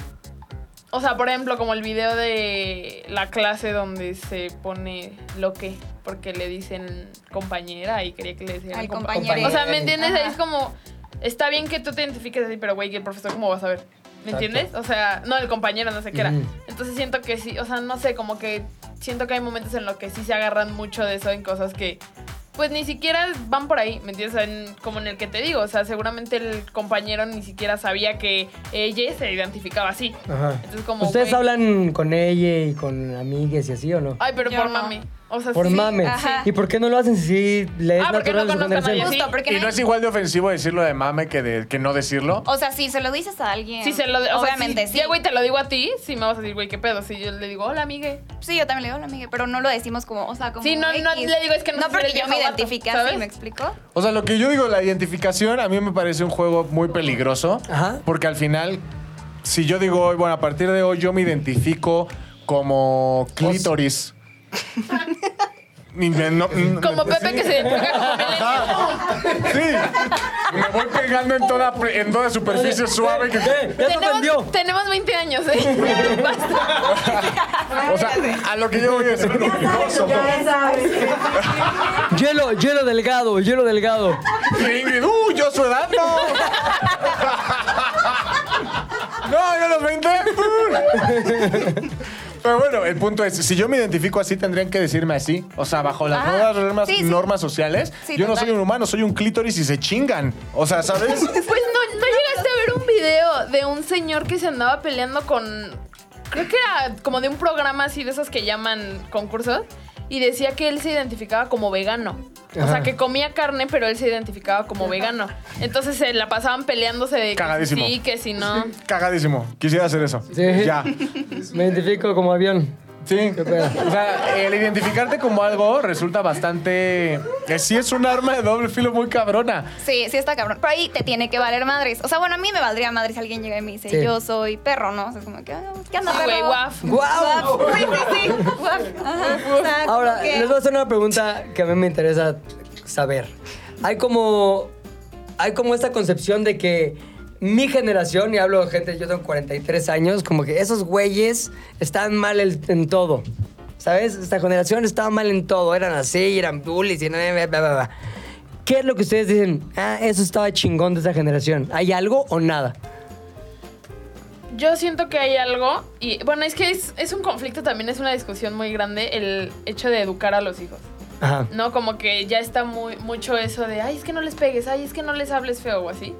O sea, por ejemplo, como el video de la clase donde se pone lo que, porque le dicen compañera y quería que le decían Al compa- compañero. O sea, ¿me entiendes? Ajá. Ahí es como, está bien que tú te identifiques así, pero güey, que el profesor cómo vas a ver. ¿Me Exacto. entiendes? O sea, no, el compañero, no sé qué era. Entonces siento que sí, o sea, no sé, como que siento que hay momentos en los que sí se agarran mucho de eso en cosas que pues ni siquiera van por ahí, ¿me entiendes? En- como en el que te digo, o sea, seguramente el compañero ni siquiera sabía que ella se identificaba así. Ajá. Entonces como... ¿Ustedes hablan con ella y con amigues y así o no? Ay, pero Yo por no. mami. O sea, Por sí. mame. ajá. ¿Y por qué no lo hacen si le es Ah, porque natural no a su. Justo, porque ¿Y no es igual de ofensivo decirlo de mame que, de, que no decirlo? O sea, si se lo dices a alguien. Si se lo... O sea, obviamente, si, sí. Ya, güey, te lo digo a ti, sí me vas a decir, güey, ¿qué pedo? Si yo le digo, hola, amigue. Sí, yo también le digo a la amiga, pero no lo decimos como, o sea, como. Sí, no, no, le digo, es que no No, porque yo me identifique así, ¿me explico? O sea, lo que yo digo, la identificación a mí me parece un juego muy peligroso. Ajá. Porque al final, si yo digo hoy, bueno, a partir de hoy yo me identifico como clítoris. No- mm, Como Pepe sí. que se identifica como millennial. Ajá. Sí. Me voy pegando en toda, en toda superficie suave. Que, ¿Qué? Ya. Tenemos, tenemos 20 años, ¿eh? Basta. o sea, a lo que yo voy a decir peligroso. Hielo, hielo delgado, hielo delgado. Y Ingrid, ¡uh! Yo su edad no. No, yo los 20. Pero bueno, el punto es, si yo me identifico así, tendrían que decirme así. O sea, bajo las Ajá. nuevas normas, Sí, sí. normas sociales, Sí, yo no total. soy un humano, soy un clítoris y se chingan. O sea, ¿sabes? Pues no, no llegaste a ver un video de un señor que se andaba peleando con. Creo que era como de un programa así de esos que llaman concursos. Y decía que él se identificaba como vegano. O sea, que comía carne, pero él se identificaba como vegano. Entonces se la pasaban peleándose de que Cagadísimo. sí, que si no. Cagadísimo. Quisiera hacer eso. Sí. Ya. Me identifico como avión. Sí. O sea, el identificarte como algo resulta bastante. Que sí es un arma de doble filo muy cabrona. Sí, sí está cabrón. Pero ahí te tiene que valer madres. O sea, bueno, a mí me valdría madres si alguien llega y me dice, Sí. yo soy perro, ¿no? O sea, es como que, ah, ¿qué onda, Sí, perro? güey, guaf. ¡Guau! Sí, sí, sí. Guap. Ajá. O sea, Ahora, como que- les voy a hacer una pregunta que a mí me interesa saber. Hay como, hay como esta concepción de que mi generación, y hablo de gente, yo tengo 43 años, como que esos güeyes están mal el- en todo. ¿Sabes? Esta generación estaba mal en todo. Eran así, eran bullies y bla, bla, bla. ¿Qué es lo que ustedes dicen? Ah, eso estaba chingón de esa generación. ¿Hay algo o nada? Yo siento que hay algo, y bueno, es que es, es un conflicto también, es una discusión muy grande el hecho de educar a los hijos. Ajá. ¿No? Como que ya está muy, mucho eso de, ay, es que no les pegues, ay, es que no les hables feo o así.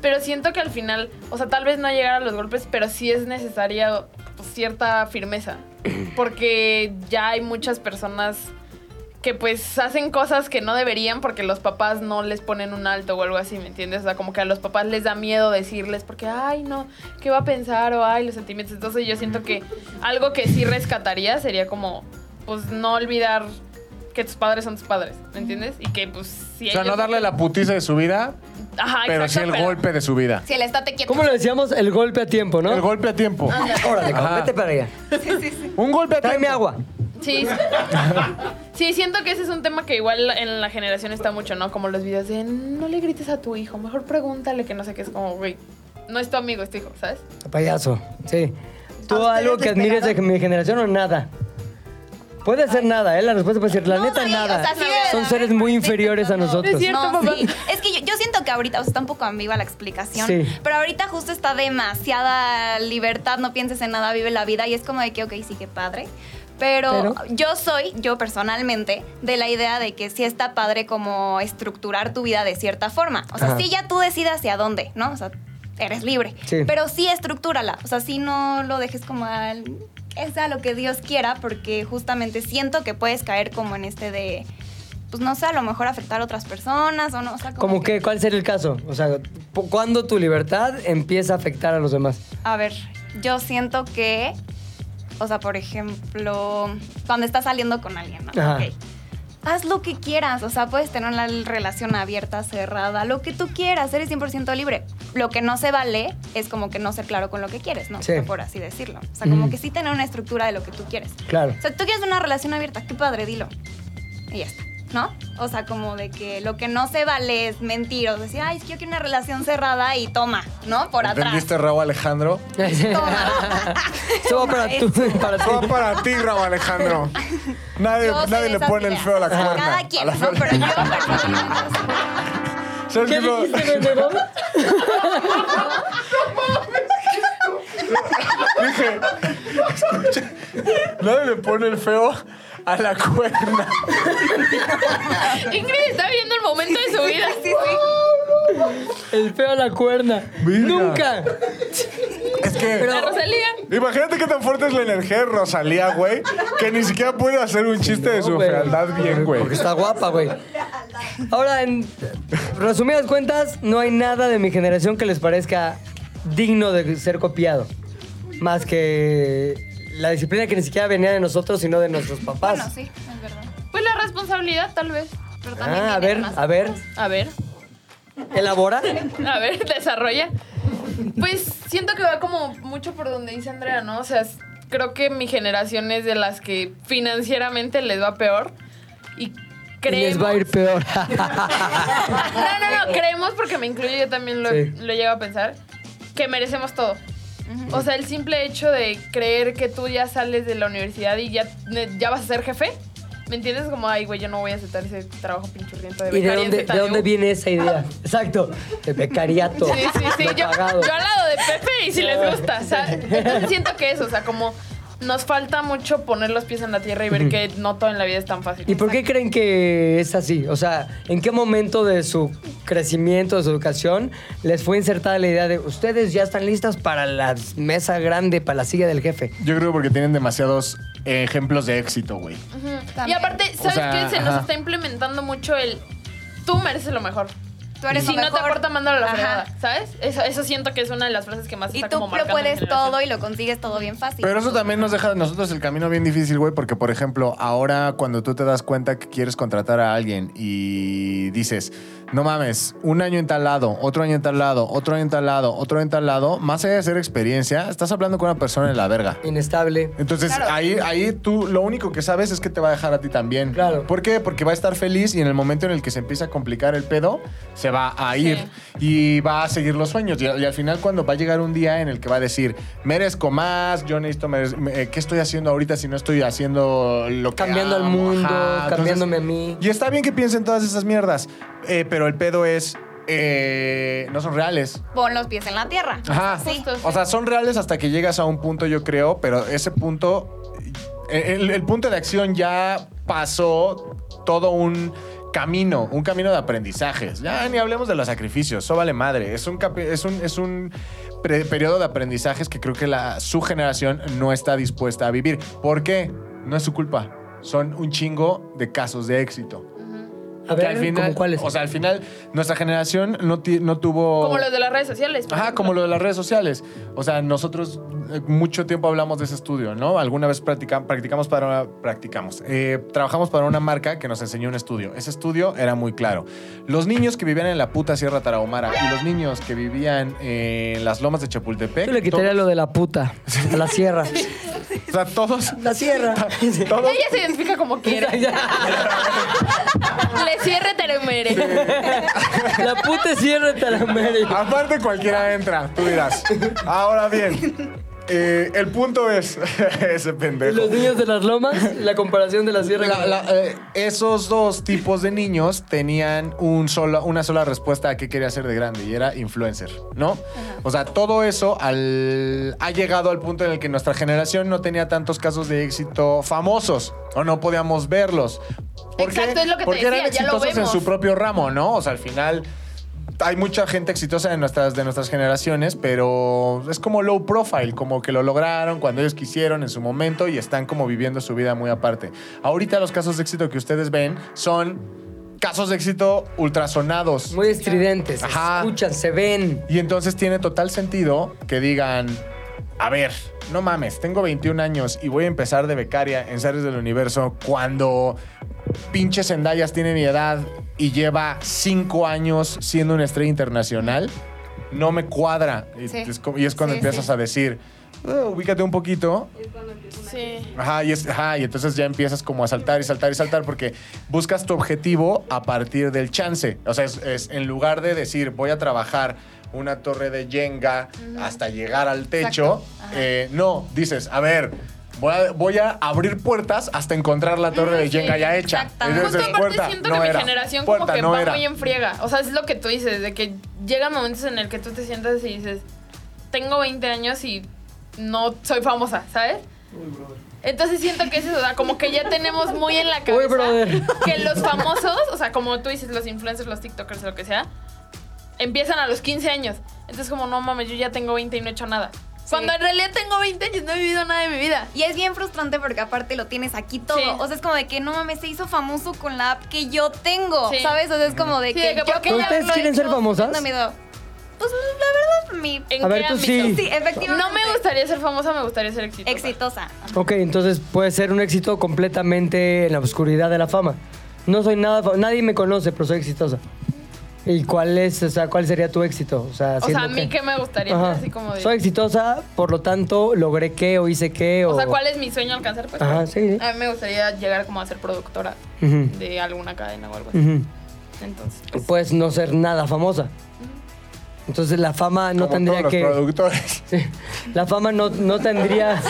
Pero siento que al final, o sea, tal vez no llegar a los golpes, pero sí es necesaria pues, cierta firmeza. Porque ya hay muchas personas que pues hacen cosas que no deberían porque los papás no les ponen un alto o algo así, ¿me entiendes? O sea, como que a los papás les da miedo decirles porque, ay, no, ¿qué va a pensar? O, ay, los sentimientos. Entonces yo siento que algo que sí rescataría sería como, pues no olvidar que tus padres son tus padres, ¿me entiendes? Y que pues si O sea, ellos- no darle la putiza de su vida, Ajá, pero sí exacto, el golpe de su vida. Si el estate quieto. ¿Cómo le decíamos? El golpe a tiempo, ¿no? El golpe a tiempo. Órale, Ajá. vete para allá. Un golpe a Tráeme tiempo. agua. Sí. Sí, siento que ese es un tema que igual en la generación está mucho, ¿no? Como los videos de no le grites a tu hijo, mejor pregúntale que no sé qué es como, güey, no es tu amigo, es tu hijo, ¿sabes? Payaso, sí. ¿Tú ¿A ustedes algo que les admires de pegaron? mi generación o nada? Puede ser nada, ¿eh? La respuesta puede ser, la No, neta, nada. o sea, sí debe Son de seres haber muy inferiores a no. nosotros. Es cierto. No, papá. sí. Es que yo, yo siento que ahorita, o sea, está un poco ambigua la explicación, Sí. pero ahorita justo está demasiada libertad, no pienses en nada, vive la vida y es como de que, ok, sí, que padre. Pero, Pero- yo soy, yo personalmente, de la idea de que sí está padre como estructurar tu vida de cierta forma. O sea, Ajá. sí ya tú decides hacia dónde, ¿no? O sea, eres libre. Sí. Pero sí estructúrala. O sea, sí no lo dejes como al... Es a lo que Dios quiera, porque justamente siento que puedes caer como en este de pues no sé, a lo mejor afectar a otras personas o no, o sea, como ¿Cómo que? ¿Cuál sería el caso? O sea, ¿cuándo tu libertad empieza a afectar a los demás? A ver, yo siento que, o sea, por ejemplo, cuando estás saliendo con alguien, ¿no? Ajá. Haz lo que quieras, o sea, puedes tener una relación abierta, cerrada, lo que tú quieras, eres 100% libre. Lo que no se vale es como que no ser claro con lo que quieres, ¿no? Sí. Por así decirlo. O sea, como que sí tener una estructura de lo que tú quieres. Claro. O sea, tú quieres una relación abierta, qué padre, dilo. Y ya está, ¿no? O sea, como de que lo que no se vale es mentir o decir, ay, es que yo quiero una relación cerrada y toma, ¿no? Por atrás. ¿Entendiste, Raúl Alejandro? Todo para tú, para ti. Todo para ti, Raúl Alejandro. Nadie, nadie le pone el feo a la cuerna. Cada quien, ¿no? Pero yo ¿Sabes ¿Qué dijiste, vendedor? Dije, escucha, nadie le pone el feo a la cuerna. Ingrid está viendo el momento de su vida. sí, sí. El feo a la cuerna. Mira. Nunca. Es que. La Rosalía. Imagínate qué tan fuerte es la energía de Rosalía, güey, que ni siquiera puede hacer un chiste de su güey. fealdad bien, güey. Porque está guapa, güey. Ahora, en resumidas cuentas, no hay nada de mi generación que les parezca digno de ser copiado. Más que la disciplina que ni siquiera venía de nosotros, sino de nuestros papás. Bueno, sí, es verdad. Pues la responsabilidad, tal vez. Pero también Ah, a ver, más a ver. A ver, elabora. a ver, desarrolla. Pues siento que va como mucho por donde dice Andrea, ¿no? O sea, creo que mi generación es de las que financieramente les va peor. Y Y creemos... les va a ir peor. No, no, no, creemos porque me incluyo, yo también lo, Sí. lo llego a pensar, que merecemos todo. O sea, el simple hecho de creer que tú ya sales de la universidad y ya, ya vas a ser jefe, ¿me entiendes? Como, ay, güey, yo no voy a aceptar ese trabajo pinchurriento de ¿Y de dónde, de ZDU". dónde viene esa idea? Exacto. De becariato. Sí, sí, sí. Yo, yo al lado de Pepe y si les gusta. O sea, entonces siento que eso, o sea, como nos falta mucho poner los pies en la tierra y ver que no todo en la vida es tan fácil. ¿Y por qué creen que es así? O sea, ¿en qué momento de su crecimiento, de su educación, les fue insertada la idea de ustedes ya están listas para la mesa grande, para la silla del jefe? Yo creo porque tienen demasiados ejemplos de éxito, güey. Y aparte, ¿sabes sea, qué? Se nos está implementando mucho el tú mereces lo mejor. Tú eres si lo no te aporta, mándalo a la fregada, ¿sabes? Eso, eso siento que es una de las frases que más Y está tú como lo puedes todo y lo consigues todo bien fácil. Pero eso también nos deja a nosotros el camino bien difícil, güey, porque, por ejemplo, ahora cuando tú te das cuenta que quieres contratar a alguien y dices, no mames, un año en tal lado, otro año en tal lado, otro año en tal lado, otro año en tal lado, más allá de hacer experiencia, estás hablando con una persona en la verga. Inestable. Entonces, Claro. ahí, ahí tú lo único que sabes es que te va a dejar a ti también. Claro. ¿Por qué? Porque va a estar feliz y en el momento en el que se empieza a complicar el pedo, se va a ir y va a seguir los sueños. Y, y al final, cuando va a llegar un día en el que va a decir, merezco más, yo necesito, merez- me- eh, ¿qué estoy haciendo ahorita si no estoy haciendo lo que Cambiando amo? mundo, Ajá. Entonces, cambiándome a mí. Y está bien que piensen todas esas mierdas, eh, pero el pedo es, eh, no son reales. Pon los pies en la tierra. Ajá. Sí. O sea, son reales hasta que llegas a un punto, yo creo, pero ese punto, el, el punto de acción ya pasó todo un camino, un camino de aprendizajes. Ya ni hablemos de los sacrificios, eso vale madre. Es un, capi- es un, es un pre- periodo de aprendizajes que creo que la, su generación no está dispuesta a vivir. ¿Por qué? No es su culpa. Son un chingo de casos de éxito. A Que ver, al final, ¿cómo cuáles? O sea, al final, nuestra generación no, tuvo. Como los de las redes sociales. Ajá, ejemplo. como lo de las redes sociales. O sea, nosotros eh, mucho tiempo hablamos de ese estudio, ¿no? Alguna vez practica- practicamos para una, practicamos, eh, trabajamos para una marca que nos enseñó un estudio. Ese estudio era muy claro. Los niños que vivían en la puta Sierra Tarahumara y los niños que vivían en las lomas de Chapultepec. Yo le quitaría lo de la puta, la sierra. O sea, todos, La sierra. todos, Ella se identifica como quiere. Le cierre Teremere. La puta sierra de Talamere. Aparte cualquiera entra, tú dirás. Ahora bien, eh, el punto es ese pendejo. Los niños de las lomas, la comparación de la sierra. La- eh, esos dos tipos de niños tenían un solo, una sola respuesta a qué quería ser de grande y era influencer, ¿no? O sea, todo eso al- ha llegado al punto en el que nuestra generación no tenía tantos casos de éxito famosos o no podíamos verlos. ¿Por qué? Exacto, es lo que te Porque eran decía, ya lo exitosos en su propio ramo, ¿no? O sea, al final hay mucha gente exitosa de nuestras, de nuestras generaciones, pero es como low profile, como que lo lograron cuando ellos quisieron en su momento y están como viviendo su vida muy aparte. Ahorita los casos de éxito que ustedes ven son casos de éxito ultrasonados. Muy estridentes, se escuchan, se ven. Y entonces tiene total sentido que digan, a ver, no mames, tengo 21 años y voy a empezar de becaria en Series del Universo cuando pinche Zendayas tiene mi edad y lleva 5 años siendo una estrella internacional. No me cuadra. Y, es, y es cuando Sí, empiezas sí. a decir, "Eh, ubícate un poquito. Sí. Ajá y, es- ajá, y entonces ya empiezas como a saltar y saltar y saltar porque buscas tu objetivo a partir del chance. O sea, es, es en lugar de decir voy a trabajar una torre de Jenga hasta llegar al techo, eh, no, dices, a ver, voy a, voy a abrir puertas hasta encontrar la torre de Jenga ya hecha. exactamente. Entonces, Justo aparte puerta, siento no que mi era. generación Puerta, como que no va era. muy en friega. O sea, es lo que tú dices, de que llegan momentos en el que tú te sientas y dices, tengo 20 años y no soy famosa, ¿sabes? Entonces siento que es eso, o sea, como que ya tenemos muy en la cabeza que los famosos, o sea, como tú dices, los influencers, los TikTokers, lo que sea, empiezan a los 15 años. Entonces como, no mames, yo ya tengo 20 y no he hecho nada. Cuando en realidad tengo 20 años, no he vivido nada de mi vida. Y es bien frustrante porque aparte lo tienes aquí todo. Sí. O sea, es como de que no mames, se hizo famoso con la app que yo tengo. Sí. ¿Sabes? O sea, es como de Sí, que. de que yo ¿por qué que ya ya ¿Ustedes quieren ser famosas? Pues la verdad, mi. ¿En A ver, tú sí. Sí, efectivamente. No me gustaría ser famosa, me gustaría ser exitosa. Exitosa. Ok, entonces puede ser un éxito completamente en la oscuridad de la fama. No soy nada, nadie me conoce, pero soy exitosa. ¿Y cuál es, o sea, cuál sería tu éxito? O sea, O sea, a mí que- que me gustaría Ajá. así como de... Soy exitosa, por lo tanto, logré qué o hice qué o... O sea, ¿cuál es mi sueño alcanzar? Pues, Ajá, sí, sí. A mí me gustaría llegar como a ser productora de alguna cadena o algo así. Entonces, pues, Puedes no ser nada famosa. Entonces la fama no Como tendría todos que... los productores. Sí. La fama no, no tendría.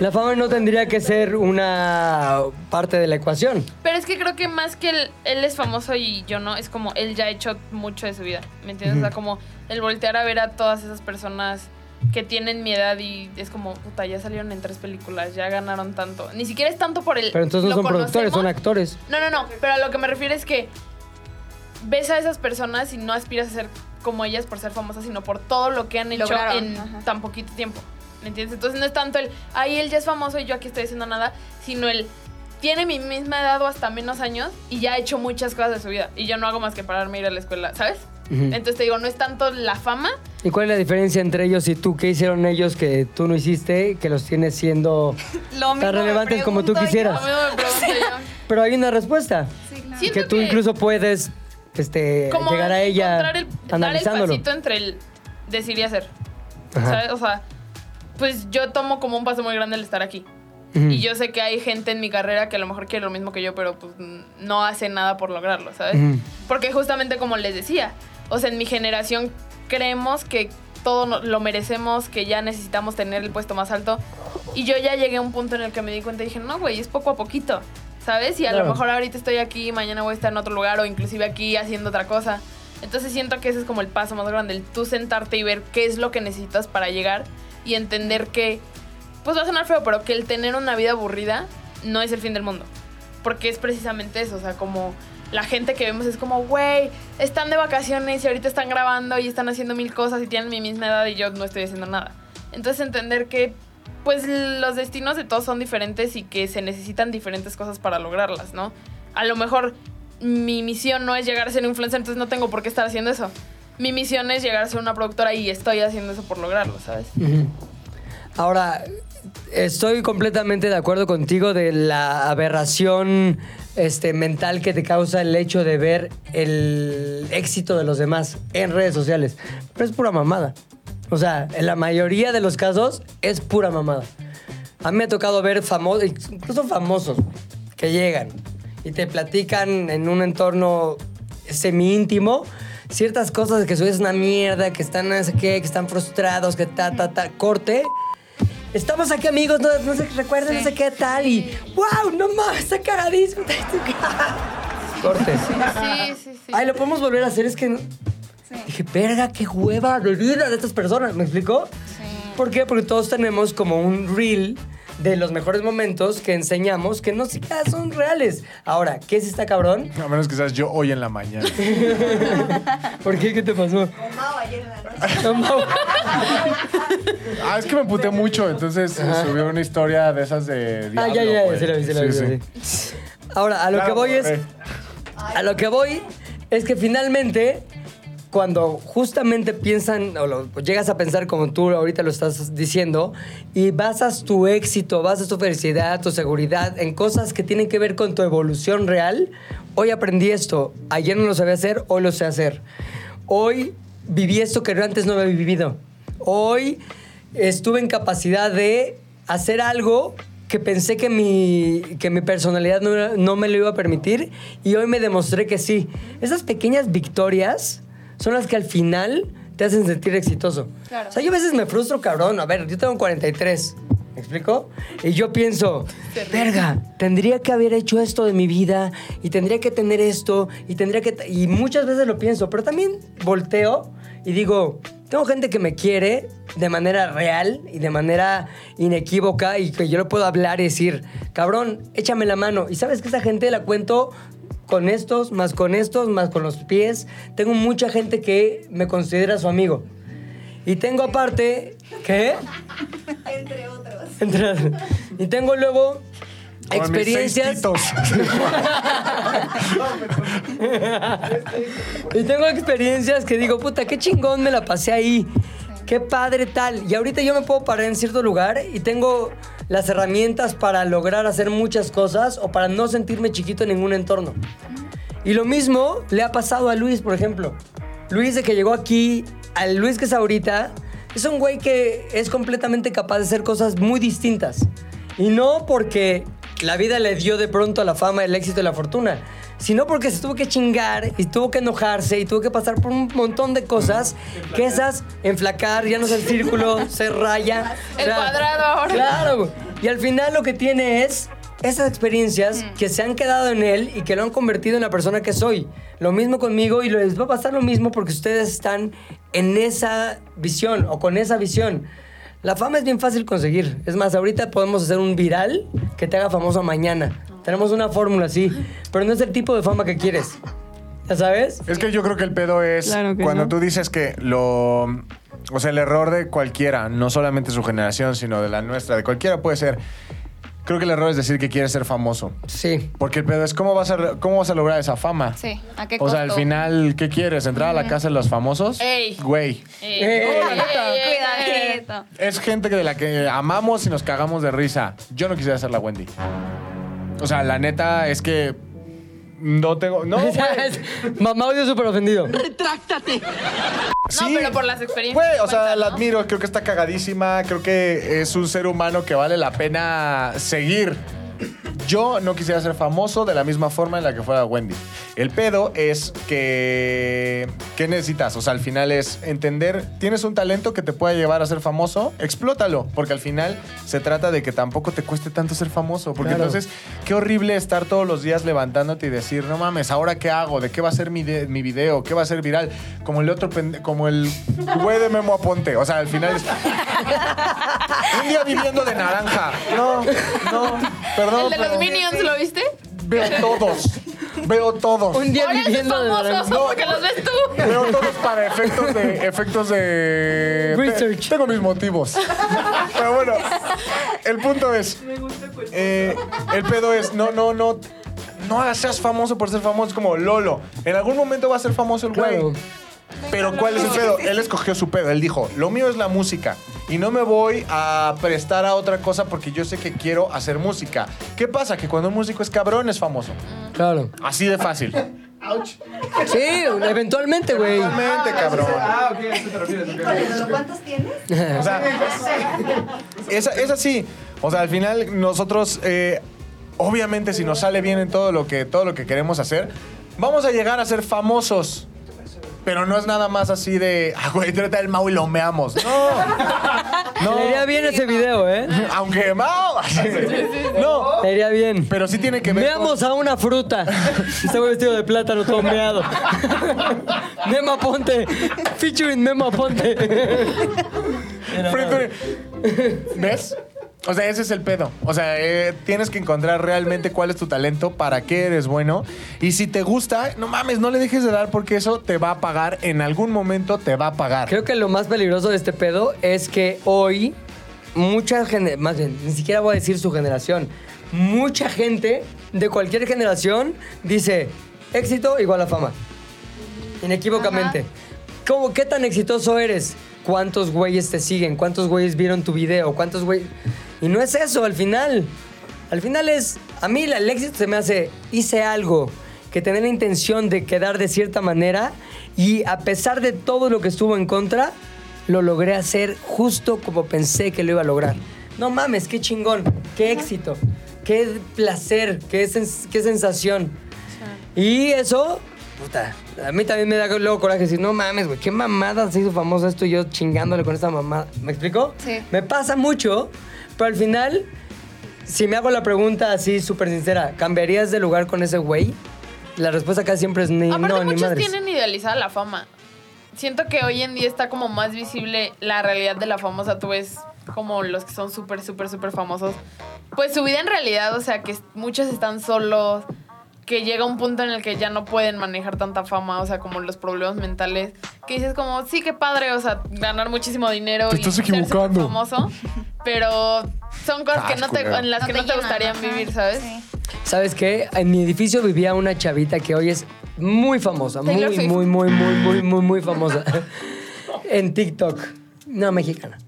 La fama no tendría que ser una parte de la ecuación. Pero es que creo que más que él, él es famoso y yo no, es como él ya ha hecho mucho de su vida. ¿Me entiendes? O sea, como el voltear a ver a todas esas personas que tienen mi edad y es como, puta, ya salieron en tres películas, ya ganaron tanto. Ni siquiera es tanto por el. Pero entonces no son productores, son actores. No, no, no. Pero a lo que me refiero es que ves a esas personas y no aspiras a ser como ellas por ser famosas, sino por todo lo que han hecho Lograron, en ajá. tan poquito tiempo. ¿Me entiendes? Entonces no es tanto el, ay, él ya es famoso y yo aquí estoy haciendo nada, sino el, tiene mi misma edad o hasta menos años y ya ha hecho muchas cosas de su vida. Y yo no hago más que pararme a ir a la escuela, ¿sabes? Ujú. Entonces te digo, no es tanto la fama. ¿Y cuál es la diferencia entre ellos y tú? ¿Qué hicieron ellos que tú no hiciste, que los tienes siendo Lo mismo tan me relevantes como tú pregunto yo. quisieras? A mí me pregunto yo. Pero hay una respuesta. Sí, claro. Siento que tú que- incluso puedes este, Como llegar a ella el, dar el analizándolo. pasito entre el decir y hacer. ¿Sabes? O sea, pues yo tomo como un paso muy grande el estar aquí. Y yo sé que hay gente en mi carrera que a lo mejor quiere lo mismo que yo, pero pues no hace nada por lograrlo, ¿sabes? Porque justamente como les decía, o sea, en mi generación creemos que todo lo merecemos, que ya necesitamos tener el puesto más alto. Y yo ya llegué a un punto en el que me di cuenta y dije, no, güey, es poco a poquito, ¿sabes? Y a Claro. lo mejor ahorita estoy aquí, mañana voy a estar en otro lugar o inclusive aquí haciendo otra cosa. Entonces siento que ese es como el paso más grande, el tú sentarte y ver qué es lo que necesitas para llegar y entender que, pues va a sonar feo, pero que el tener una vida aburrida no es el fin del mundo. Porque es precisamente eso, o sea, como la gente que vemos es como, güey, están de vacaciones y ahorita están grabando y están haciendo mil cosas y tienen mi misma edad y yo no estoy haciendo nada. Entonces entender que, pues los destinos de todos son diferentes y que se necesitan diferentes cosas para lograrlas, ¿no? A lo mejor mi misión no es llegar a ser influencer, entonces no tengo por qué estar haciendo eso. Mi misión es llegar a ser una productora y estoy haciendo eso por lograrlo, ¿sabes? Ahora, estoy completamente de acuerdo contigo de la aberración este, mental que te causa el hecho de ver el éxito de los demás en redes sociales. Pero es pura mamada. O sea, en la mayoría de los casos es pura mamada. A mí me ha tocado ver famosos, incluso famosos, que llegan y te platican en un entorno semi-íntimo ciertas cosas que su vida es una mierda, que están no sé qué, que están frustrados, que ta, ta, ta, corte. Estamos aquí amigos, no, no sé, recuerden, no sé qué tal, y wow, no más, está cagadísimo. Corte. Sí, sí, sí. Ay, lo podemos volver a hacer, es que dije, verga, qué hueva de vida de estas personas, ¿me explico? ¿Por qué? Porque todos tenemos como un reel de los mejores momentos que enseñamos que no siquiera son reales. Ahora, ¿qué es esta cabrón? A menos que seas yo hoy en la mañana. ¿Por qué? ¿Qué te pasó? Mao ayer en la noche. Ah, es que me puté mucho, entonces subió una historia de esas de Ah, diablo, ya, ya, güey. sí lo vi, sí lo vi, Sí, sí sí. Ahora, a lo Ya que voy es... A lo que voy es que finalmente, cuando justamente piensan, o lo, llegas a pensar como tú ahorita lo estás diciendo, y basas tu éxito, basas tu felicidad, tu seguridad en cosas que tienen que ver con tu evolución real, hoy aprendí esto, ayer no lo sabía hacer, hoy lo sé hacer. Hoy viví esto que antes no había vivido. Hoy estuve en capacidad de hacer algo que pensé que mi, que mi personalidad no, no me lo iba a permitir y hoy me demostré que sí. Esas pequeñas victorias son las que al final te hacen sentir exitoso. Claro. O sea, yo a veces me frustro, cabrón. A ver, yo tengo 43. ¿Me explico? Y yo pienso, verga, tendría que haber hecho esto de mi vida y tendría que tener esto y tendría que... t-". Y muchas veces lo pienso, pero también volteo y digo, tengo gente que me quiere de manera real y de manera inequívoca y que yo le puedo hablar y decir, cabrón, échame la mano. Y sabes que esa gente la cuento con estos, más con estos, más con los pies. Tengo mucha gente que me considera su amigo. Y tengo aparte, ¿qué? Entre otros. Entre- y tengo luego Con experiencias. Y tengo experiencias que digo, puta, qué chingón me la pasé ahí. Qué padre tal. Y ahorita yo me puedo parar en cierto lugar y tengo las herramientas para lograr hacer muchas cosas o para no sentirme chiquito en ningún entorno. Y lo mismo le ha pasado a Luis, por ejemplo. Luis, de que llegó aquí, al Luis que es ahorita, es un güey que es completamente capaz de hacer cosas muy distintas. Y no porque la vida le dio de pronto la fama, el éxito y la fortuna, sino porque se tuvo que chingar y tuvo que enojarse y tuvo que pasar por un montón de cosas que esas, enflacar, ya no es el círculo, se raya. El cuadrado ahora. Claro, y al final lo que tiene es esas experiencias que se han quedado en él y que lo han convertido en la persona que soy. Lo mismo conmigo y les va a pasar lo mismo porque ustedes están en esa visión o con esa visión. La fama es bien fácil conseguir. Es más, ahorita podemos hacer un viral que te haga famoso mañana. Tenemos una fórmula así, pero no es el tipo de fama que quieres. ¿Ya sabes? Es que yo creo que el pedo es Claro que cuando no. tú dices que lo. O sea, el error de cualquiera, no solamente su generación, sino de la nuestra, de cualquiera puede ser. Creo que el error es decir que quieres ser famoso. Sí. Porque el pedo es cómo vas a, cómo vas a lograr esa fama. Sí, ¿a qué O sea, al final, ¿qué quieres? ¿Entrar a la casa de los famosos? Ey. Güey. Ey, ey, ey, Cuidadito. Es gente que de la que amamos y nos cagamos de risa. Yo no quisiera ser la Wendy. O sea, la neta es que no tengo. No, güey. Mamá audio súper ofendido. No, pero por las experiencias. Güey, o sea, cuentan, la ¿no? admiro, creo que está cagadísima, creo que es un ser humano que vale la pena seguir. Yo no quisiera ser famoso de la misma forma en la que fuera Wendy. El pedo es que... ¿Qué necesitas? O sea, al final es entender, tienes un talento que te puede llevar a ser famoso, explótalo, porque al final se trata de que tampoco te cueste tanto ser famoso, porque Claro. entonces, qué horrible estar todos los días levantándote y decir, no mames, ¿ahora qué hago? ¿De qué va a ser mi, de- mi video? ¿Qué va a ser viral? Como el otro, pende- como el güey de Memo Aponte. O sea, al final es... un día viviendo de naranja. No, no, perdón. El de los Minions, ¿lo viste? Veo todos. Veo todos. Un día viviendo de. No, porque los ves tú. Veo todos para efectos de. efectos de. Research. Te- tengo mis motivos. Pero bueno, el punto es. eh, el pedo es. No, no, no. No seas famoso por ser famoso. Es como Lolo. En algún momento va a ser famoso el güey. Claro. Pero ¿cuál es el pedo? Él escogió su pedo. Él dijo, lo mío es la música. Y no me voy a prestar a otra cosa porque yo sé que quiero hacer música. ¿Qué pasa? Que cuando un músico es cabrón es famoso. Claro. Así de fácil. Sí, eventualmente, güey. Realmente, cabrón. Ah, ok, eso te refieres. ok. ¿Pero cuántos tienes? O sea, es, es así. O sea, al final nosotros, eh, obviamente, si nos sale bien en todo lo que todo lo que queremos hacer, vamos a llegar a ser famosos. Pero no es nada más así de, ah, güey, trata el Mau y lo meamos. No. Le iría bien ese video, ¿eh? Aunque Mau. No. Le iría bien. Pero sí tiene que ver. con- Veamos a una fruta. Este güey vestido de plátano todo meado. Memo Aponte. Featuring Memo Aponte. Frente- ¿Ves? O sea, ese es el pedo. O sea, eh, tienes que encontrar realmente cuál es tu talento, para qué eres bueno. Y si te gusta, no mames, no le dejes de dar porque eso te va a pagar. En algún momento te va a pagar. Creo que lo más peligroso de este pedo es que hoy mucha gente, más bien, ni siquiera voy a decir su generación, mucha gente de cualquier generación dice éxito igual a fama. Inequívocamente. ¿Cómo, ¿Qué tan exitoso eres? ¿Cuántos güeyes te siguen? ¿Cuántos güeyes vieron tu video? ¿Cuántos güeyes...? Y no es eso al final. Al final es... A mí el éxito se me hace... Hice algo que tenía la intención de quedar de cierta manera y a pesar de todo lo que estuvo en contra, lo logré hacer justo como pensé que lo iba a lograr. No mames, qué chingón, qué éxito, qué placer, qué, sens- qué sensación. Y eso, puta, a mí también me da luego coraje decir, no mames, güey, qué mamada se hizo famoso esto y yo chingándole con esta mamada. ¿Me explico? Sí. Me pasa mucho, pero al final, si me hago la pregunta así súper sincera, ¿cambiarías de lugar con ese güey? La respuesta casi siempre es ni Aparte, no, ni muchos madres. tienen idealizada la fama. Siento que hoy en día está como más visible la realidad de la famosa. Tú ves como los que son súper, súper, súper famosos. Pues su vida en realidad, o sea, que muchos están solos, que llega un punto en el que ya no pueden manejar tanta fama, o sea, como los problemas mentales. Que dices como, sí, qué padre, o sea, ganar muchísimo dinero Te y estás ser equivocando. famoso. Pero son cosas que no te, en las No que te no te llenan, gustarían ajá. vivir, ¿sabes? Sí. ¿Sabes qué? En mi edificio vivía una chavita que hoy es muy famosa, muy, muy, muy, muy, muy, muy, muy famosa. en TikTok. No, mexicana.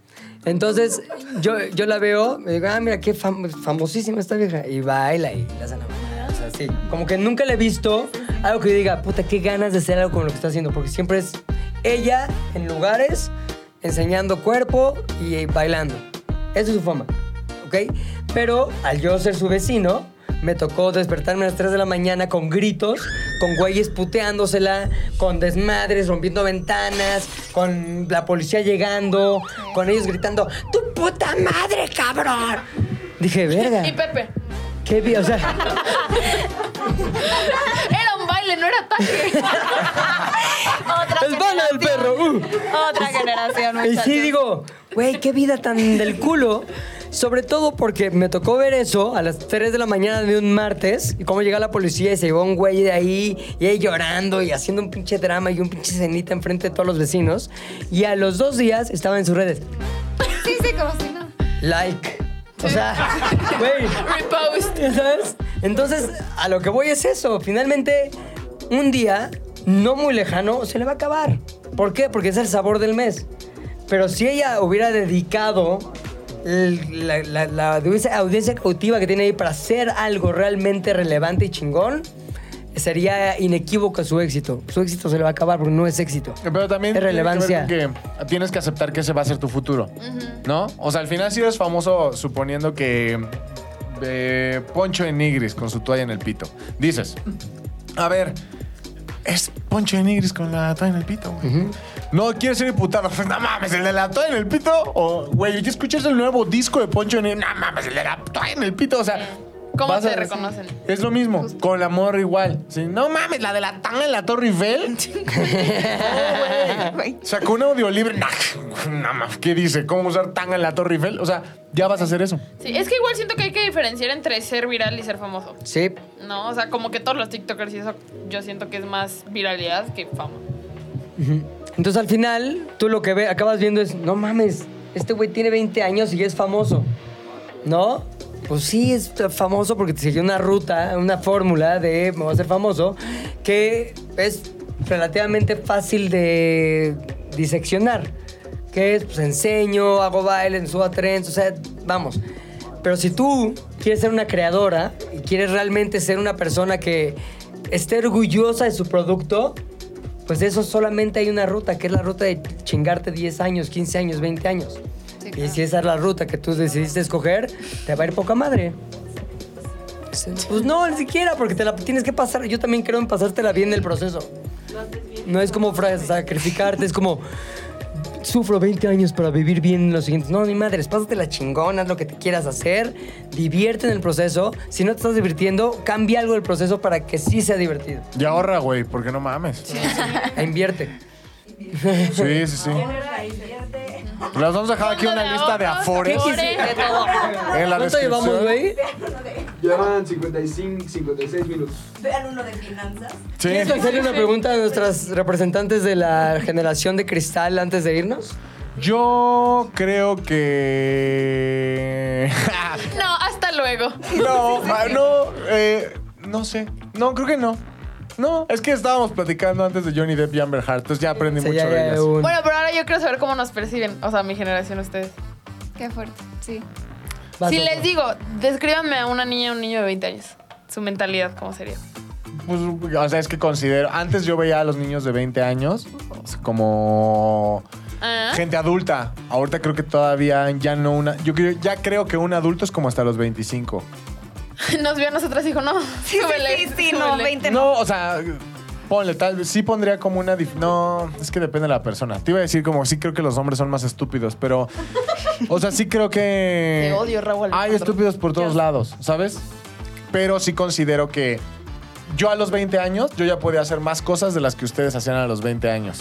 Entonces, yo, yo la veo, me digo, ah, mira, qué fam- famosísima esta vieja. Y baila y la hace la mamada. O sea, sí. Como que nunca le he visto algo que diga, puta, qué ganas de hacer algo con lo que está haciendo. Porque siempre es ella en lugares, enseñando cuerpo y bailando. Esa es su fama. ¿ok? Pero al yo ser su vecino, me tocó despertarme a las 3 de la mañana con gritos, con güeyes puteándosela, con desmadres, rompiendo ventanas, con la policía llegando, con ellos gritando, ¡Tu puta madre, cabrón! Dije, verga. Y Pepe, ¿Qué vi? O sea, era un baile, no era ataque. Otra es bala del perro. uh. Otra generación, Y muchachos. sí digo, güey, qué vida tan del culo. Sobre todo porque me tocó ver eso a las 3 de la mañana de un martes y cómo llega la policía y se llevó un güey de ahí y ahí llorando y haciendo un pinche drama y un pinche cenita enfrente de todos los vecinos. Y a los dos días estaba en sus redes. Sí, sí, como si no. Like. O sea, güey. Repost. ¿Sabes? Entonces, a lo que voy es eso. Finalmente, un día, no muy lejano, se le va a acabar. ¿Por qué? Porque es el sabor del mes. Pero si ella hubiera dedicado el- la, la- la audiencia, audiencia cautiva que tiene ahí para hacer algo realmente relevante y chingón, sería inequívoco su éxito. Su éxito se le va a acabar porque no es éxito. Pero también Es tiene que ver relevancia. con que tienes que aceptar que ese va a ser tu futuro, ¿no? O sea, al final si eres famoso suponiendo que eh, Poncho en Nigris con su toalla en el pito. Dices, a ver, es Poncho en Nigris con la toalla en el pito, güey. No quieres ser diputado. No mames, el de la toalla en el pito. O, güey, ¿ya escuchas el nuevo disco de Poncho en Nigris? No mames, el de la toalla en el pito. O sea, ¿Cómo vas te a- reconocen? Es lo mismo, con la morra igual. Sí, no mames, la de la tanga en la Torre Eiffel. Güey. Sacó un audiolibro. Nah, no mames, ¿qué dice? ¿Cómo usar tanga en la Torre Eiffel? O sea, ya vas a hacer eso. Sí, es que igual siento que hay que diferenciar entre ser viral y ser famoso. Sí. ¿No? O sea, como que todos los TikTokers y eso, yo siento que es más viralidad que fama. Entonces al final, tú lo que ve, acabas viendo es, no mames, este güey tiene 20 años y ya es famoso. ¿No? Pues sí, es famoso porque te siguió una ruta, una fórmula de me voy a hacer famoso, que es relativamente fácil de diseccionar. Que es, pues enseño, hago baile, subo a trends, o sea, vamos. Pero si tú quieres ser una creadora y quieres realmente ser una persona que esté orgullosa de su producto, pues de eso solamente hay una ruta, que es la ruta de chingarte 10 años, 15 años, 20 años. Sí, Y si esa es la ruta que tú decidiste escoger, te va a ir poca madre. Pues no, ni siquiera, porque te la tienes que pasar. Yo también creo en pasártela bien el proceso. No es como sacrificarte, es como sufro 20 años para vivir bien los siguientes. No, ni madres, pásate la chingona, haz lo que te quieras hacer, divierte en el proceso. Si no te estás divirtiendo, cambia algo del proceso para que sí sea divertido. Y ahorra, güey, porque no mames. E invierte. Sí, sí, sí. Les vamos a dejar aquí una lista de afores Afores. en la ¿Cuánto llevamos, descripción. güey? Llevan 55, 56 minutos. Vean uno de finanzas. Sí. ¿Quieres hacerle una pregunta a nuestras representantes de la generación de cristal antes de irnos? Yo creo que. No, hasta luego. no, ah, no, eh, no sé. No, creo que no. No, es que estábamos platicando antes de Johnny Depp y Amber Heard, entonces ya aprendí Sí, mucho ya, de ellas. un- Bueno, pero ahora yo quiero saber cómo nos perciben. O sea, mi generación, ustedes. Qué fuerte, sí. Vas, si les digo, descríbanme a una niña o un niño de 20 años. Su mentalidad, ¿cómo sería? Pues, o sea, es que considero. Antes yo veía a los niños de 20 años como Ah, gente adulta. Ahorita creo que todavía ya no una. Yo creo- ya creo que un adulto es como hasta los 25. Nos vio a nosotras y dijo, no, Sí, súbele, sí, sí, no, súbele. 20 no. No, o sea, ponle tal vez. Sí pondría como una. dif- No, es que depende de la persona. Te iba a decir como sí creo que los hombres son más estúpidos, pero. O sea, sí creo que. Te odio, Raúl Hay Alejandro. estúpidos por todos lados, ¿sabes? Pero sí considero que. Yo a los 20 años, yo ya podía hacer más cosas de las que ustedes hacían a los 20 años.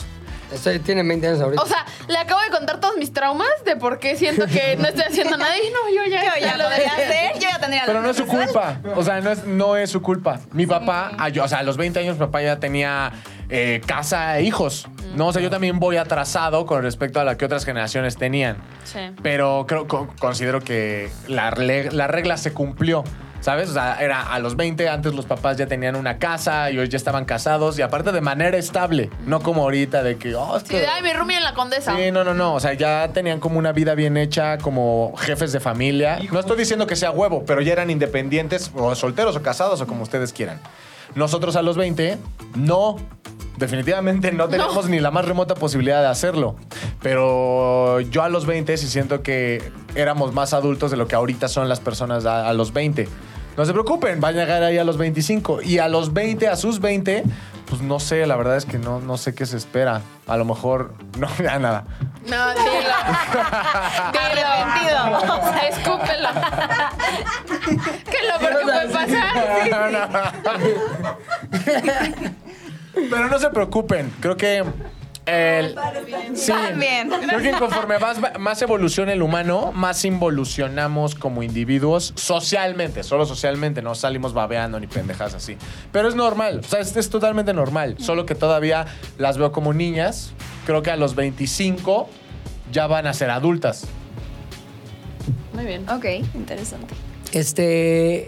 Estoy, tienen 20 años ahorita. O sea, le acabo de contar todos mis traumas de por qué siento que no estoy haciendo nada. Y no, yo ya, Yo ya lo podría hacer, yo ya tendría Pero no es su culpa. O sea, no es, no es su culpa. Mi papá, a yo- o sea, a los 20 años, mi papá ya tenía eh, casa e hijos. No, o sea, yo también voy atrasado con respecto a la que otras generaciones tenían. Sí. Pero creo, co- considero que la, la regla se cumplió. ¿Sabes? O sea, era a los 20, antes los papás ya tenían una casa y hoy ya estaban casados y aparte de manera estable, no como ahorita de que, oh, es Sí, ay, mi roomie en la condesa. Sí, no, no, no. O sea, ya tenían como una vida bien hecha, como jefes de familia. No estoy diciendo que sea huevo, pero ya eran independientes, o solteros, o casados, o como ustedes quieran. Nosotros a los 20, no. Definitivamente no tenemos ni la más remota posibilidad de hacerlo. Pero yo a los 20 sí siento que éramos más adultos de lo que ahorita son las personas a, a los 20. No se preocupen, van a llegar ahí a los 25. Y a los 20, a sus 20, pues no sé, la verdad es que no, no sé qué se espera. A lo mejor, no, ya nada. No, dilo. dilo. Arrepentido. O sea, escúpelo. ¿Qué es lo peor que puede pasar? Pero no se preocupen, creo que el, sí, También. creo que conforme más, más evoluciona el humano, más involucionamos como individuos socialmente, solo socialmente, no salimos babeando ni pendejas así. Pero es normal, o sea, es, es totalmente normal, solo que todavía las veo como niñas, creo que a los 25 ya van a ser adultas. Muy bien. Ok, interesante. Este,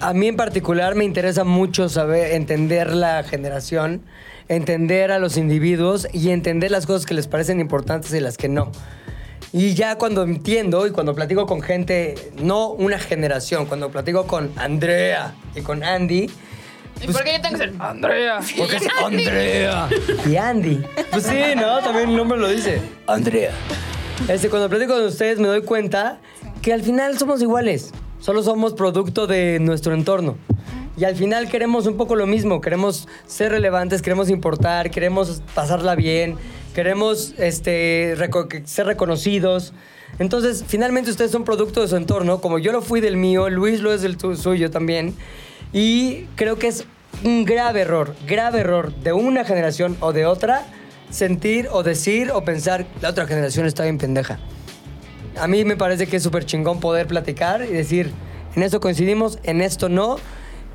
a mí en particular me interesa mucho saber, entender la generación, entender a los individuos y entender las cosas que les parecen importantes y las que no. Y ya cuando entiendo y cuando platico con gente, no una generación, cuando platico con Andrea y con Andy, ¿Y por qué yo tengo que ser Andrea? porque es Andrea y Andy. Pues sí, ¿no? También el nombre lo dice. Andrea. Este, cuando platico con ustedes me doy cuenta que al final somos iguales. Solo somos producto de nuestro entorno. Y al final queremos un poco lo mismo. Queremos ser relevantes, queremos importar, queremos pasarla bien, queremos este, reco- ser reconocidos. Entonces, finalmente ustedes son producto de su entorno, como yo lo fui del mío, Luis lo es del suyo también. Y creo que es un grave error, grave error de una generación o de otra sentir o decir o pensar la otra generación está bien pendeja. A mí me parece que es súper chingón poder platicar y decir, en esto coincidimos, en esto no.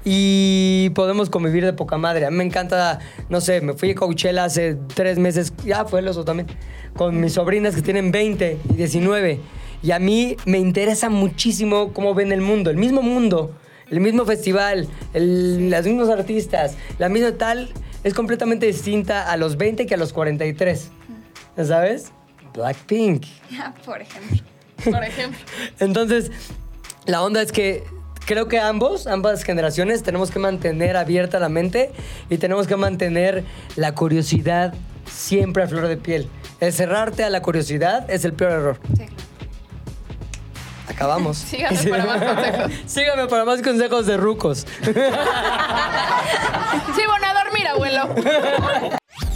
Y podemos convivir de poca madre. A mí me encanta, no sé, me fui a Coachella hace tres meses, ya fue el oso también, con mis sobrinas que tienen 20 y 19. Y a mí me interesa muchísimo cómo ven el mundo, el mismo mundo, el mismo festival, el- los mismos artistas, la misma tal, es completamente distinta a los 20 que a los 43. ¿Sabes? Blackpink. Por ejemplo. Por ejemplo. Entonces, la onda es que creo que ambos, ambas generaciones, tenemos que mantener abierta la mente y tenemos que mantener la curiosidad siempre a flor de piel. El cerrarte a la curiosidad es el peor error. Sí. Acabamos. Síganme para más consejos. Síganme para más consejos de rucos. Sí, bueno, a dormir, abuelo.